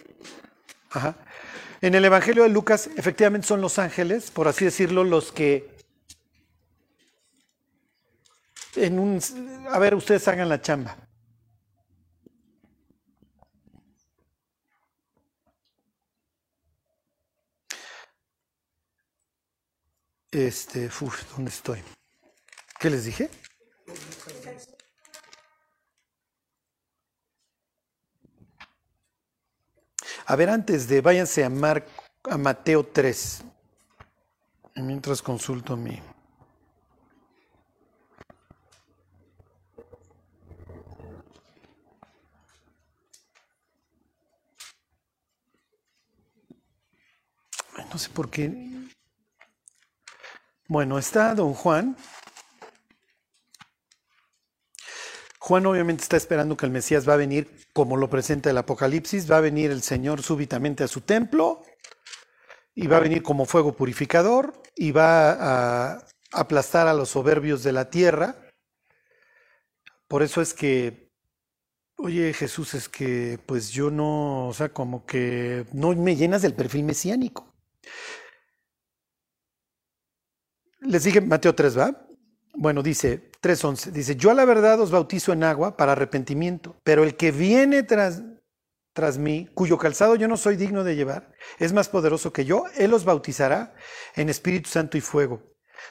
En el Evangelio de Lucas, efectivamente son los ángeles, por así decirlo, los que en un... A ver, ustedes hagan la chamba. Este, uf, ¿dónde estoy? ¿Qué les dije? A ver, antes de, váyanse a, Mar, a Mateo 3. Mientras consulto mi... no sé por qué bueno, está don Juan. Juan obviamente está esperando que el Mesías va a venir como lo presenta el Apocalipsis, va a venir el Señor súbitamente a su templo y va a venir como fuego purificador y va a aplastar a los soberbios de la tierra. Por eso es que, oye Jesús, es que pues yo no, o sea, como que no me llenas del perfil mesiánico. Les dije Mateo 3, ¿va? Bueno, dice 3.11, dice, yo a la verdad os bautizo en agua para arrepentimiento, pero el que viene tras, tras mí, cuyo calzado yo no soy digno de llevar, es más poderoso que yo, él los bautizará en Espíritu Santo y fuego.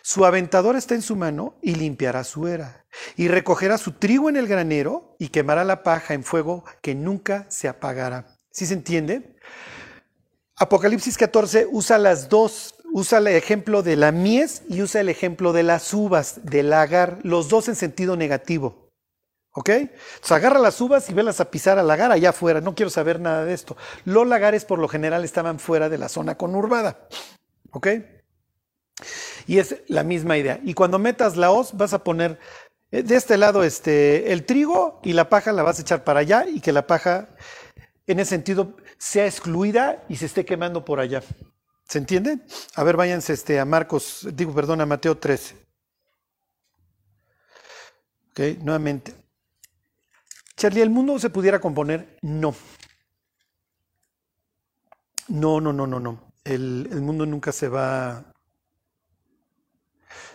Su aventador está en su mano y limpiará su era, y recogerá su trigo en el granero y quemará la paja en fuego que nunca se apagará. ¿Sí se entiende? Apocalipsis 14 usa las dos, usa el ejemplo de la mies y usa el ejemplo de las uvas, del lagar, los dos en sentido negativo. ¿Ok? Entonces agarra las uvas y velas a pisar al lagar allá afuera. No quiero saber nada de esto. Los lagares por lo general estaban fuera de la zona conurbada. ¿Ok? Y es la misma idea. Y cuando metas la hoz, vas a poner eh, de este lado este, el trigo y la paja la vas a echar para allá y que la paja, en ese sentido, sea excluida y se esté quemando por allá. ¿Se entiende? A ver, váyanse este, a Marcos, digo, perdón, a Mateo 13. Ok, nuevamente. Charlie, ¿el mundo se pudiera componer? No. No, no, no, no, no. El, el, mundo nunca se va,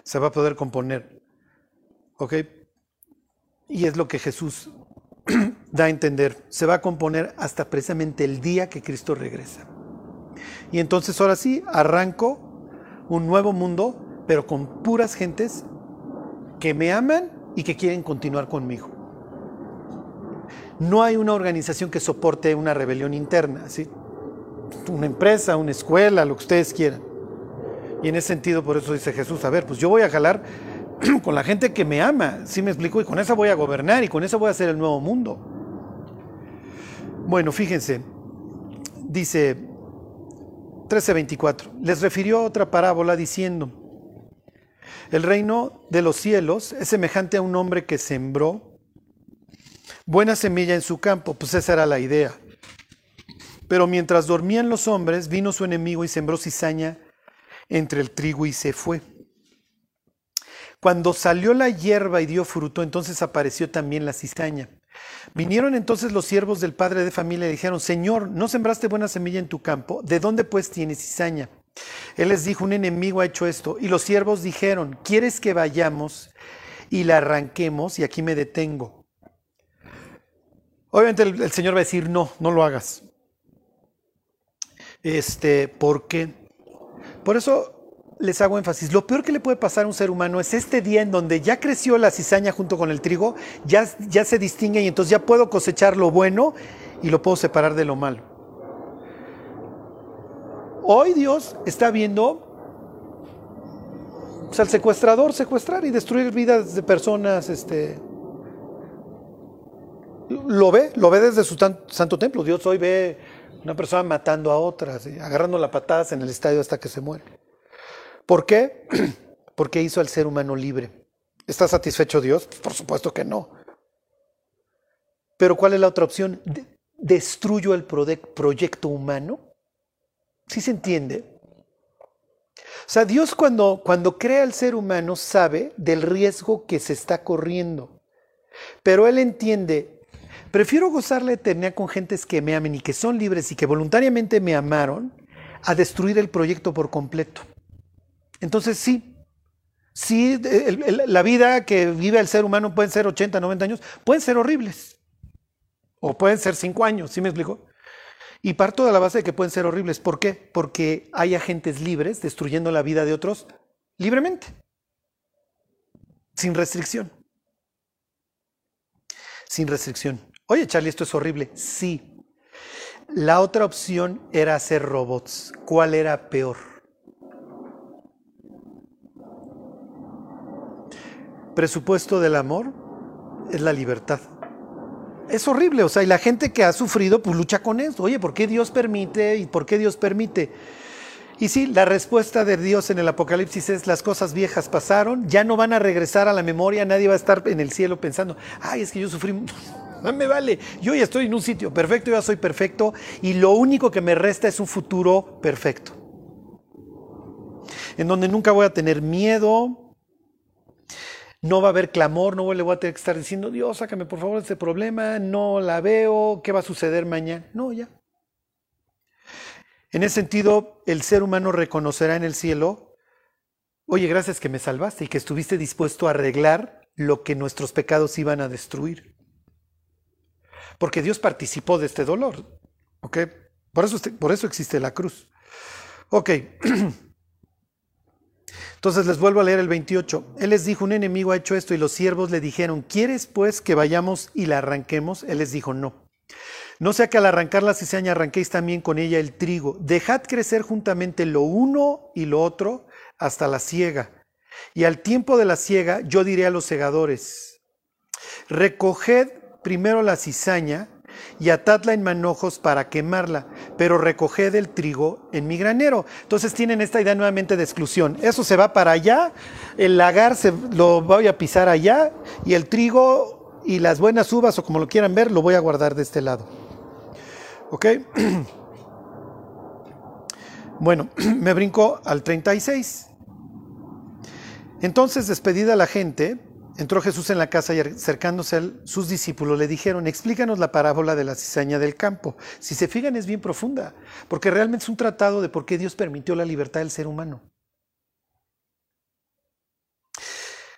se va a poder componer. ¿Ok? Y es lo que Jesús da a entender. Se va a componer hasta precisamente el día que Cristo regresa. Y entonces ahora sí, arranco un nuevo mundo, pero con puras gentes que me aman y que quieren continuar conmigo. No hay una organización que soporte una rebelión interna, ¿sí? Una empresa, una escuela, lo que ustedes quieran. Y en ese sentido, por eso dice Jesús, a ver, pues yo voy a jalar con la gente que me ama, ¿sí me explico? Y con esa voy a gobernar y con esa voy a hacer el nuevo mundo. Bueno, fíjense, dice 13:24, les refirió otra parábola diciendo, el reino de los cielos es semejante a un hombre que sembró buena semilla en su campo, pues esa era la idea. Pero mientras dormían los hombres, vino su enemigo y sembró cizaña entre el trigo y se fue. Cuando salió la hierba y dio fruto, entonces apareció también la cizaña. Vinieron entonces los siervos del padre de familia y dijeron, Señor, ¿no sembraste buena semilla en tu campo? ¿De dónde pues tienes cizaña? Él les dijo, un enemigo ha hecho esto. Y los siervos dijeron, ¿quieres que vayamos y la arranquemos? Y aquí me detengo. Obviamente el, Señor va a decir, no, no lo hagas. Este, ¿por qué? Por eso les hago énfasis. Lo peor que le puede pasar a un ser humano es este día en donde ya creció la cizaña junto con el trigo, ya, ya se distingue y entonces ya puedo cosechar lo bueno y lo puedo separar de lo malo. Hoy Dios está viendo al secuestrador secuestrar y destruir vidas de personas, este, lo ve, lo ve desde su santo templo. Dios hoy ve una persona matando a otras, agarrando las patadas en el estadio hasta que se muere. ¿Por qué? Porque hizo al ser humano libre. ¿Está satisfecho Dios? Por supuesto que no. Pero ¿cuál es la otra opción? ¿Destruyo el proyecto humano? ¿Sí se entiende? O sea, Dios cuando, cuando crea al ser humano sabe del riesgo que se está corriendo. Pero Él entiende Prefiero gozar la eternidad con gentes que me amen y que son libres y que voluntariamente me amaron a destruir el proyecto por completo. Entonces sí, sí, la vida que vive el ser humano pueden ser 80, 90 años, pueden ser horribles. O pueden ser 5 años, ¿sí me explico? Y parto de la base de que pueden ser horribles. ¿Por qué? Porque hay agentes libres destruyendo la vida de otros libremente, sin restricción. Sin restricción. Oye, Charlie, esto es horrible. Sí. La otra opción era hacer robots. ¿Cuál era peor? Presupuesto del amor es la libertad. Es horrible, o sea, y la gente que ha sufrido, pues lucha con esto. Oye, ¿por qué Dios permite y por qué Dios permite? Y sí, la respuesta de Dios en el Apocalipsis es las cosas viejas pasaron, ya no van a regresar a la memoria, nadie va a estar en el cielo pensando, ay, es que yo sufrí no me vale. Yo ya estoy en un sitio perfecto, ya soy perfecto y lo único que me resta es un futuro perfecto. En donde nunca voy a tener miedo, no va a haber clamor, no le voy a tener que estar diciendo, Dios, sácame por favor este problema, no la veo, ¿qué va a suceder mañana? No, ya. En ese sentido, el ser humano reconocerá en el cielo, oye, gracias que me salvaste y que estuviste dispuesto a arreglar lo que nuestros pecados iban a destruir. porque Dios participó de este dolor. ¿Ok? Por eso, por eso existe la cruz. Ok. Entonces les vuelvo a leer el 28. Él les dijo, un enemigo ha hecho esto y los siervos le dijeron, ¿quieres pues que vayamos y la arranquemos? Él les dijo, no. No sea que al arrancar la cizaña arranquéis también con ella el trigo. Dejad crecer juntamente lo uno y lo otro hasta la siega. Y al tiempo de la siega yo diré a los segadores, recoged primero la cizaña y atadla en manojos para quemarla, pero recoged el trigo en mi granero. Entonces tienen esta idea nuevamente de exclusión. Eso se va para allá, el lagar se lo voy a pisar allá y el trigo y las buenas uvas o como lo quieran ver lo voy a guardar de este lado. ¿Ok? Bueno, me brinco al 36. Entonces, despedida la gente, entró Jesús en la casa y acercándose a sus discípulos le dijeron, explícanos la parábola de la cizaña del campo. Si se fijan es bien profunda, porque realmente es un tratado de por qué Dios permitió la libertad del ser humano.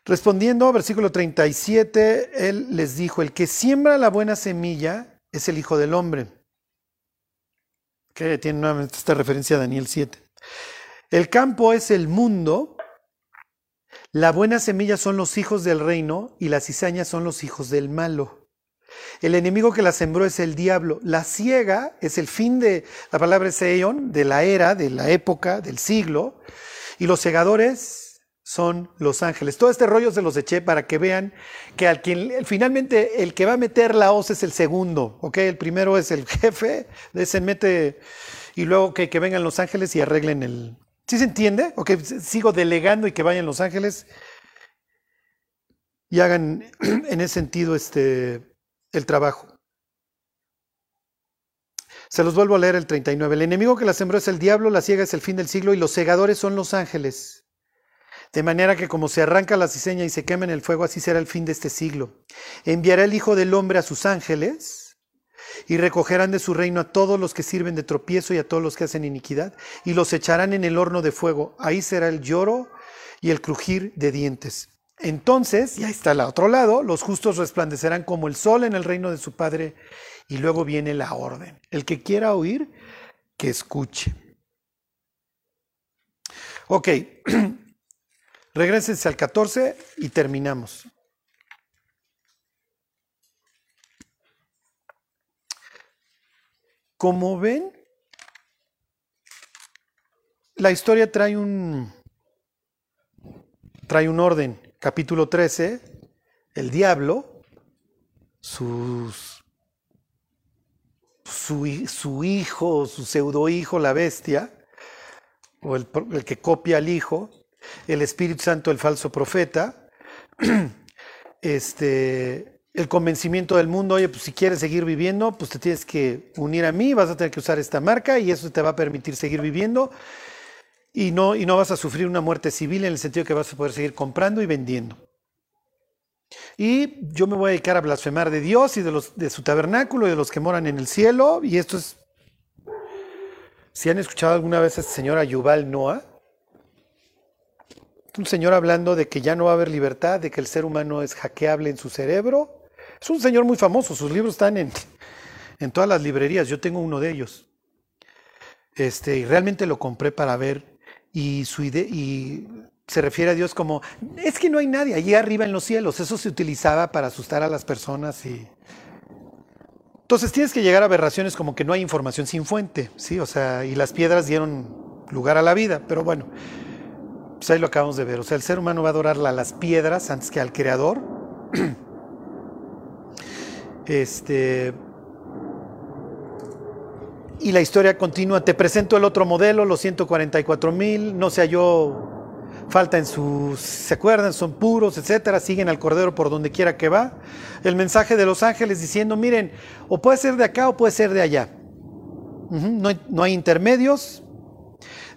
Respondiendo, versículo 37, él les dijo, el que siembra la buena semilla es el Hijo del Hombre. Que tiene nuevamente esta referencia a Daniel 7. El campo es el mundo la buena semilla son los hijos del reino y las cizañas son los hijos del malo. El enemigo que la sembró es el diablo. La ciega es el fin de, la palabra es de la era, de la época, del siglo. Y los segadores son los ángeles. Todo este rollo se los eché para que vean que al finalmente el que va a meter la hoz es el segundo. ¿ok? El primero es el jefe, ese mete, y luego que vengan los ángeles y arreglen el, ¿Sí se entiende? ¿O que sigo delegando y que vayan Los Ángeles y hagan en ese sentido este, el trabajo? Se los vuelvo a leer el 39. El enemigo que la sembró es el diablo, la ciega es el fin del siglo y los segadores son los ángeles. De manera que como se arranca la ciseña y se quema en el fuego, así será el fin de este siglo. Enviará el Hijo del Hombre a sus ángeles y recogerán de su reino a todos los que sirven de tropiezo y a todos los que hacen iniquidad, y los echarán en el horno de fuego. Ahí será el lloro y el crujir de dientes. Entonces, y ahí está al otro lado, los justos resplandecerán como el sol en el reino de su Padre, y luego viene la orden. El que quiera oír, que escuche. Ok, regresense al 14 y terminamos. Como ven, la historia trae un, trae un orden. Capítulo 13, el diablo, sus, su, su, hijo, su pseudo hijo, la bestia, o el, el que copia al hijo, el Espíritu Santo, el falso profeta, este, el convencimiento del mundo, oye, pues si quieres seguir viviendo, pues te tienes que unir a mí, vas a tener que usar esta marca y eso te va a permitir seguir viviendo y no, y no vas a sufrir una muerte civil en el sentido que vas a poder seguir comprando y vendiendo. Y yo me voy a dedicar a blasfemar de Dios y de, los, de su tabernáculo y de los que moran en el cielo. Y esto es, si han escuchado alguna vez a este señor Ayubal Noah, un señor hablando de que ya no va a haber libertad, de que el ser humano es hackeable en su cerebro, es un señor muy famoso, sus libros están en, en todas las librerías, yo tengo uno de ellos. Este, y realmente lo compré para ver y, su y se refiere a Dios como, es que no hay nadie allí arriba en los cielos, eso se utilizaba para asustar a las personas y... Entonces tienes que llegar a aberraciones como que no hay información sin fuente, ¿sí? O sea, y las piedras dieron lugar a la vida, pero bueno, pues ahí lo acabamos de ver, o sea, el ser humano va a adorar a las piedras antes que al Creador. Este, y la historia continúa. Te presento el otro modelo, los 144 mil, no se halló falta en sus, ¿se acuerdan? Son puros, etcétera, siguen al Cordero por donde quiera que va. El mensaje de los ángeles diciendo, miren, o puede ser de acá o puede ser de allá. no, hay, no hay intermedios.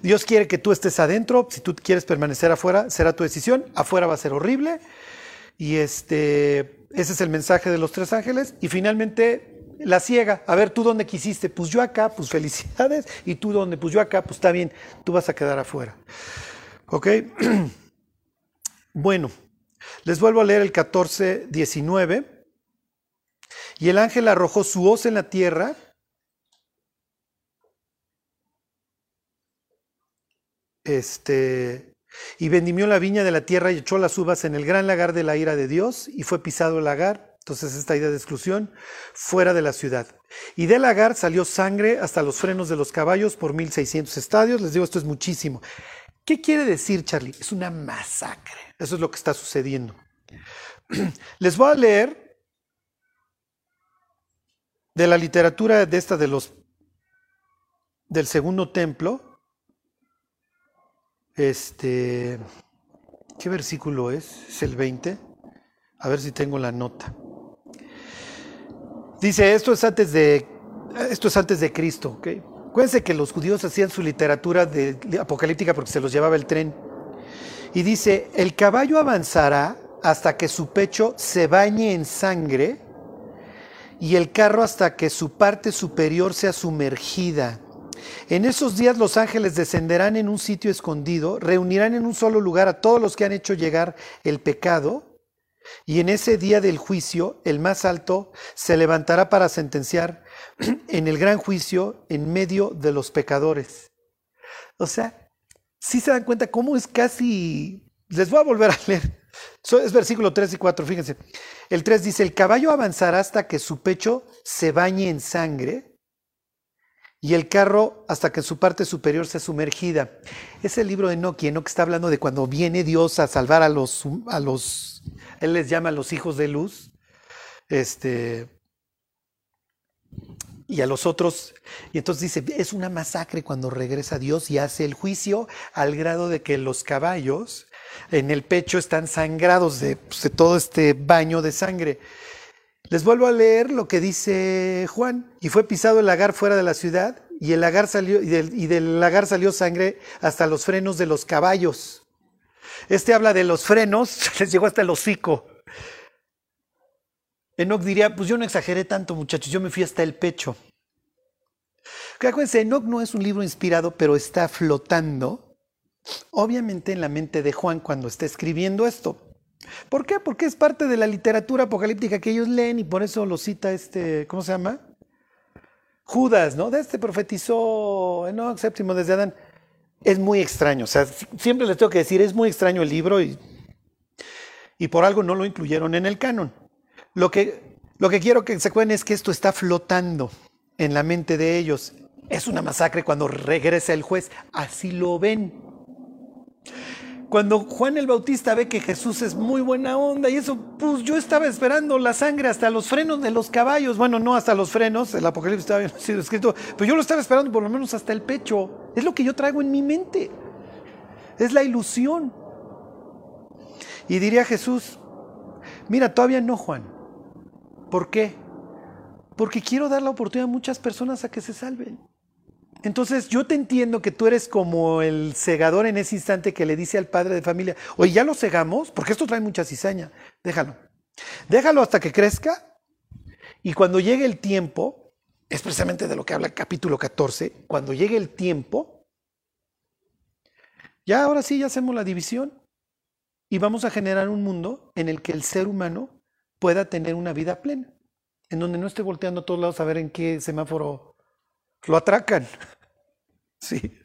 Dios quiere que tú estés adentro. Si tú quieres permanecer afuera, será tu decisión. Afuera va a ser horrible. Y este, ese es el mensaje de los tres ángeles. Y finalmente la ciega. A ver, ¿tú dónde quisiste? Pues yo acá, pues felicidades. Y tú dónde? Pues yo acá, pues está bien, tú vas a quedar afuera. ¿Ok? Bueno, les vuelvo a leer el 14, 19. Y el ángel arrojó su hoz en la tierra. Este, y vendimió la viña de la tierra y echó las uvas en el gran lagar de la ira de Dios, y fue pisado el lagar. Entonces, esta idea de exclusión fuera de la ciudad. Y del lagar salió sangre hasta los frenos de los caballos por 1600 estadios. Les digo, esto es muchísimo. ¿Qué quiere decir, Charlie? Es una masacre. Eso es lo que está sucediendo. Les voy a leer de la literatura de esta de los del segundo templo. Este, ¿qué versículo es? Es el 20. A ver si tengo la nota. Dice, esto es antes de esto es antes de Cristo, ¿ok? Acuérdense que los judíos hacían su literatura de, apocalíptica porque se los llevaba el tren. Y dice, el caballo avanzará hasta que su pecho se bañe en sangre y el carro hasta que su parte superior sea sumergida. En esos días los ángeles descenderán en un sitio escondido, reunirán en un solo lugar a todos los que han hecho llegar el pecado, y en ese día del juicio el más alto se levantará para sentenciar en el gran juicio en medio de los pecadores. O sea, si se dan cuenta cómo es casi... Les voy a volver a leer. Es versículo 3 y 4, fíjense. El 3 dice, el caballo avanzará hasta que su pecho se bañe en sangre y el carro hasta que su parte superior sea sumergida. Es el libro de Enoch, que está hablando de cuando viene Dios a salvar a los, a los, él les llama a los hijos de luz. Este, y a los otros. Y entonces dice, es una masacre cuando regresa Dios y hace el juicio al grado de que los caballos en el pecho están sangrados de, pues, todo este baño de sangre. Les vuelvo a leer lo que dice Juan. Y fue pisado el lagar fuera de la ciudad y, el lagar salió, y, del, lagar salió sangre hasta los frenos de los caballos. Este habla de los frenos, les llegó hasta el hocico. Enoch diría, pues yo no exageré tanto muchachos, yo me fui hasta el pecho. Acuérdense, Enoch no es un libro inspirado, pero está flotando, obviamente en la mente de Juan cuando está escribiendo esto. ¿Por qué? Porque es parte de la literatura apocalíptica que ellos leen y por eso lo cita este, ¿cómo se llama? Judas, ¿no? De este profetizó Enoch séptimo desde Adán. Es muy extraño, o sea, siempre les tengo que decir, es muy extraño el libro y, y por algo no lo incluyeron en el canon. Lo que, lo que quiero que se acuerden es que esto está flotando en la mente de ellos. Es una masacre cuando regresa el juez. Así lo ven. Cuando Juan el Bautista ve que Jesús es muy buena onda y eso, pues yo estaba esperando la sangre hasta los frenos de los caballos. Bueno, no hasta los frenos, el Apocalipsis todavía no ha sido escrito, pero yo lo estaba esperando por lo menos hasta el pecho. Es lo que yo traigo en mi mente. Es la ilusión. Y diría Jesús, mira, todavía no, Juan. ¿Por qué? Porque quiero dar la oportunidad a muchas personas a que se salven. Entonces yo te entiendo que tú eres como el segador en ese instante que le dice al padre de familia, oye, ya lo segamos, porque esto trae mucha cizaña, déjalo. Déjalo hasta que crezca. Y cuando llegue el tiempo, es precisamente de lo que habla el capítulo 14, cuando llegue el tiempo, ya ahora sí ya hacemos la división y vamos a generar un mundo en el que el ser humano pueda tener una vida plena, en donde no esté volteando a todos lados a ver en qué semáforo lo atracan. Sí.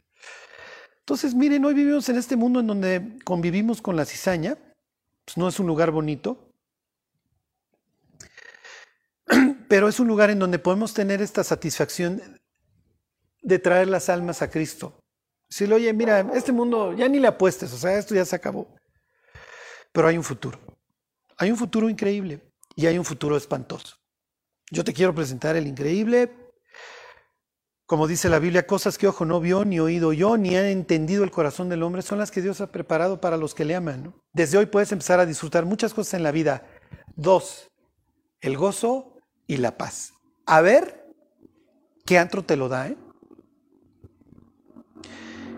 Entonces, miren, hoy vivimos en este mundo en donde convivimos con la cizaña, pues no es un lugar bonito, pero es un lugar en donde podemos tener esta satisfacción de traer las almas a Cristo. Si lo oye, mira, este mundo ya ni le apuestes, o sea, esto ya se acabó. Pero hay un futuro. Hay un futuro increíble y hay un futuro espantoso. Yo te quiero presentar el increíble, como dice la Biblia, cosas que ojo no vio, ni oído yo, ni ha entendido el corazón del hombre, son las que Dios ha preparado para los que le aman. Desde hoy puedes empezar a disfrutar muchas cosas en la vida. Dos, el gozo y la paz. A ver qué antro te lo da, ¿eh?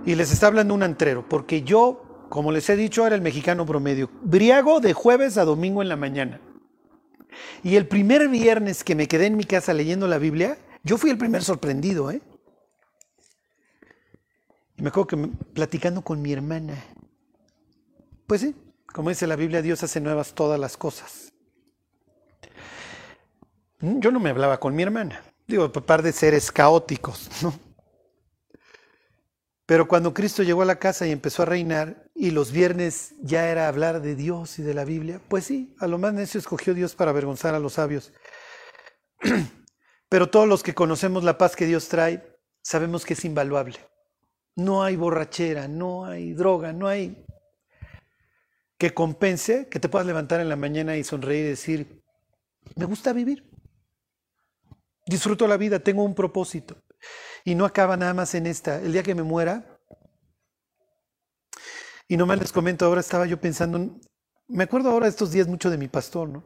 Y les está hablando un antrero, porque yo, como les he dicho, era el mexicano promedio, briago de jueves a domingo en la mañana. Y el primer viernes que me quedé en mi casa leyendo la Biblia, yo fui el primer sorprendido, ¿eh? Y me acuerdo que platicando con mi hermana, pues sí, como dice la Biblia, Dios hace nuevas todas las cosas. Mm, yo no me hablaba con mi hermana. Digo, par de seres caóticos, ¿no? Pero cuando Cristo llegó a la casa y empezó a reinar, y los viernes ya era hablar de Dios y de la Biblia, pues sí, a lo más necio escogió Dios para avergonzar a los sabios. Pero todos los que conocemos la paz que Dios trae, sabemos que es invaluable. No hay borrachera, no hay droga, no hay que compense que te puedas levantar en la mañana y sonreír y decir, me gusta vivir. Disfruto la vida, tengo un propósito. Y no acaba nada más en esta. El día que me muera, y nomás les comento, ahora estaba yo pensando, me acuerdo ahora estos días mucho de mi pastor, ¿no?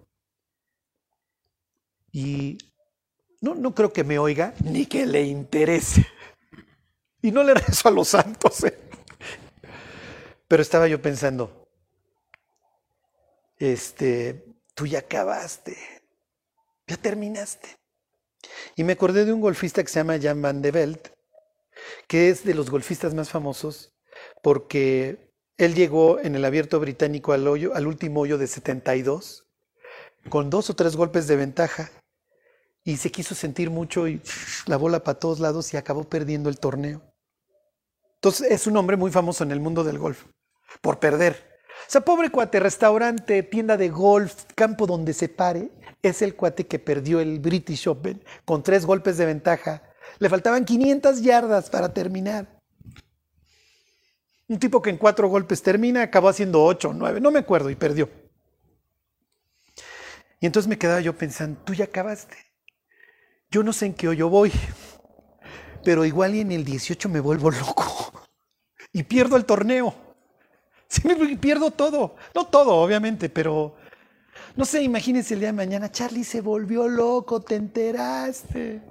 Y no, no creo que me oiga ni que le interese. Y no le rezo a los santos. ¿eh? Pero estaba yo pensando, este, tú ya acabaste, ya terminaste. Y me acordé de un golfista que se llama Jan van de Velt, que es de los golfistas más famosos porque él llegó en el abierto británico al, hoyo, al último hoyo de 72 con dos o tres golpes de ventaja y se quiso sentir mucho y la bola para todos lados y acabó perdiendo el torneo. Entonces es un hombre muy famoso en el mundo del golf por perder. O sea, pobre cuate, restaurante, tienda de golf, campo donde se pare, es el cuate que perdió el British Open con tres golpes de ventaja. Le faltaban 500 yardas para terminar. Un tipo que en cuatro golpes termina, acabó haciendo ocho o nueve, no me acuerdo, y perdió. Y entonces me quedaba yo pensando, tú ya acabaste. Yo no sé en qué hoyo voy, pero igual y en el 18 me vuelvo loco y pierdo el torneo. Sí, pierdo todo. No todo, obviamente, pero no sé, imagínense el día de mañana, Charlie se volvió loco, te enteraste.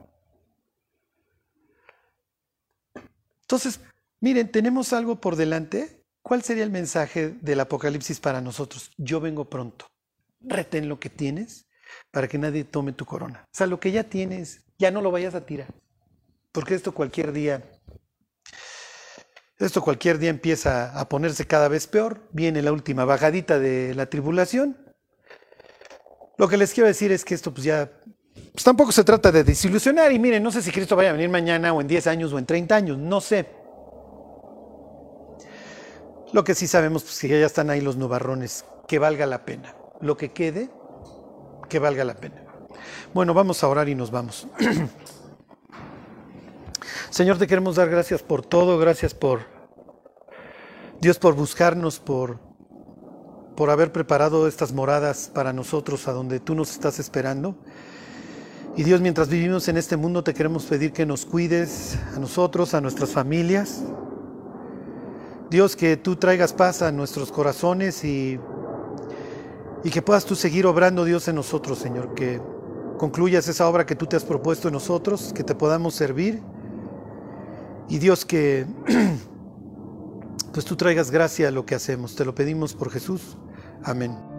Entonces, miren, tenemos algo por delante. ¿Cuál sería el mensaje del Apocalipsis para nosotros? Yo vengo pronto. Retén lo que tienes para que nadie tome tu corona. O sea, lo que ya tienes, ya no lo vayas a tirar. Porque esto cualquier día, esto cualquier día empieza a ponerse cada vez peor. Viene la última bajadita de la tribulación lo que les quiero decir es que esto pues ya, pues tampoco se trata de desilusionar y miren, no sé si Cristo vaya a venir mañana o en 10 años o en 30 años, no sé. Lo que sí sabemos, pues que ya están ahí los nubarrones, que valga la pena. Lo que quede, que valga la pena. Bueno, vamos a orar y nos vamos. Señor, te queremos dar gracias por todo, gracias por Dios por buscarnos, por por haber preparado estas moradas para nosotros a donde tú nos estás esperando. Y Dios, mientras vivimos en este mundo, te queremos pedir que nos cuides a nosotros, a nuestras familias. Dios, que tú traigas paz a nuestros corazones y, y que puedas tú seguir obrando, Dios, en nosotros, Señor. Que concluyas esa obra que tú te has propuesto en nosotros, que te podamos servir. Y Dios, que pues tú traigas gracia a lo que hacemos. Te lo pedimos por Jesús. Amén.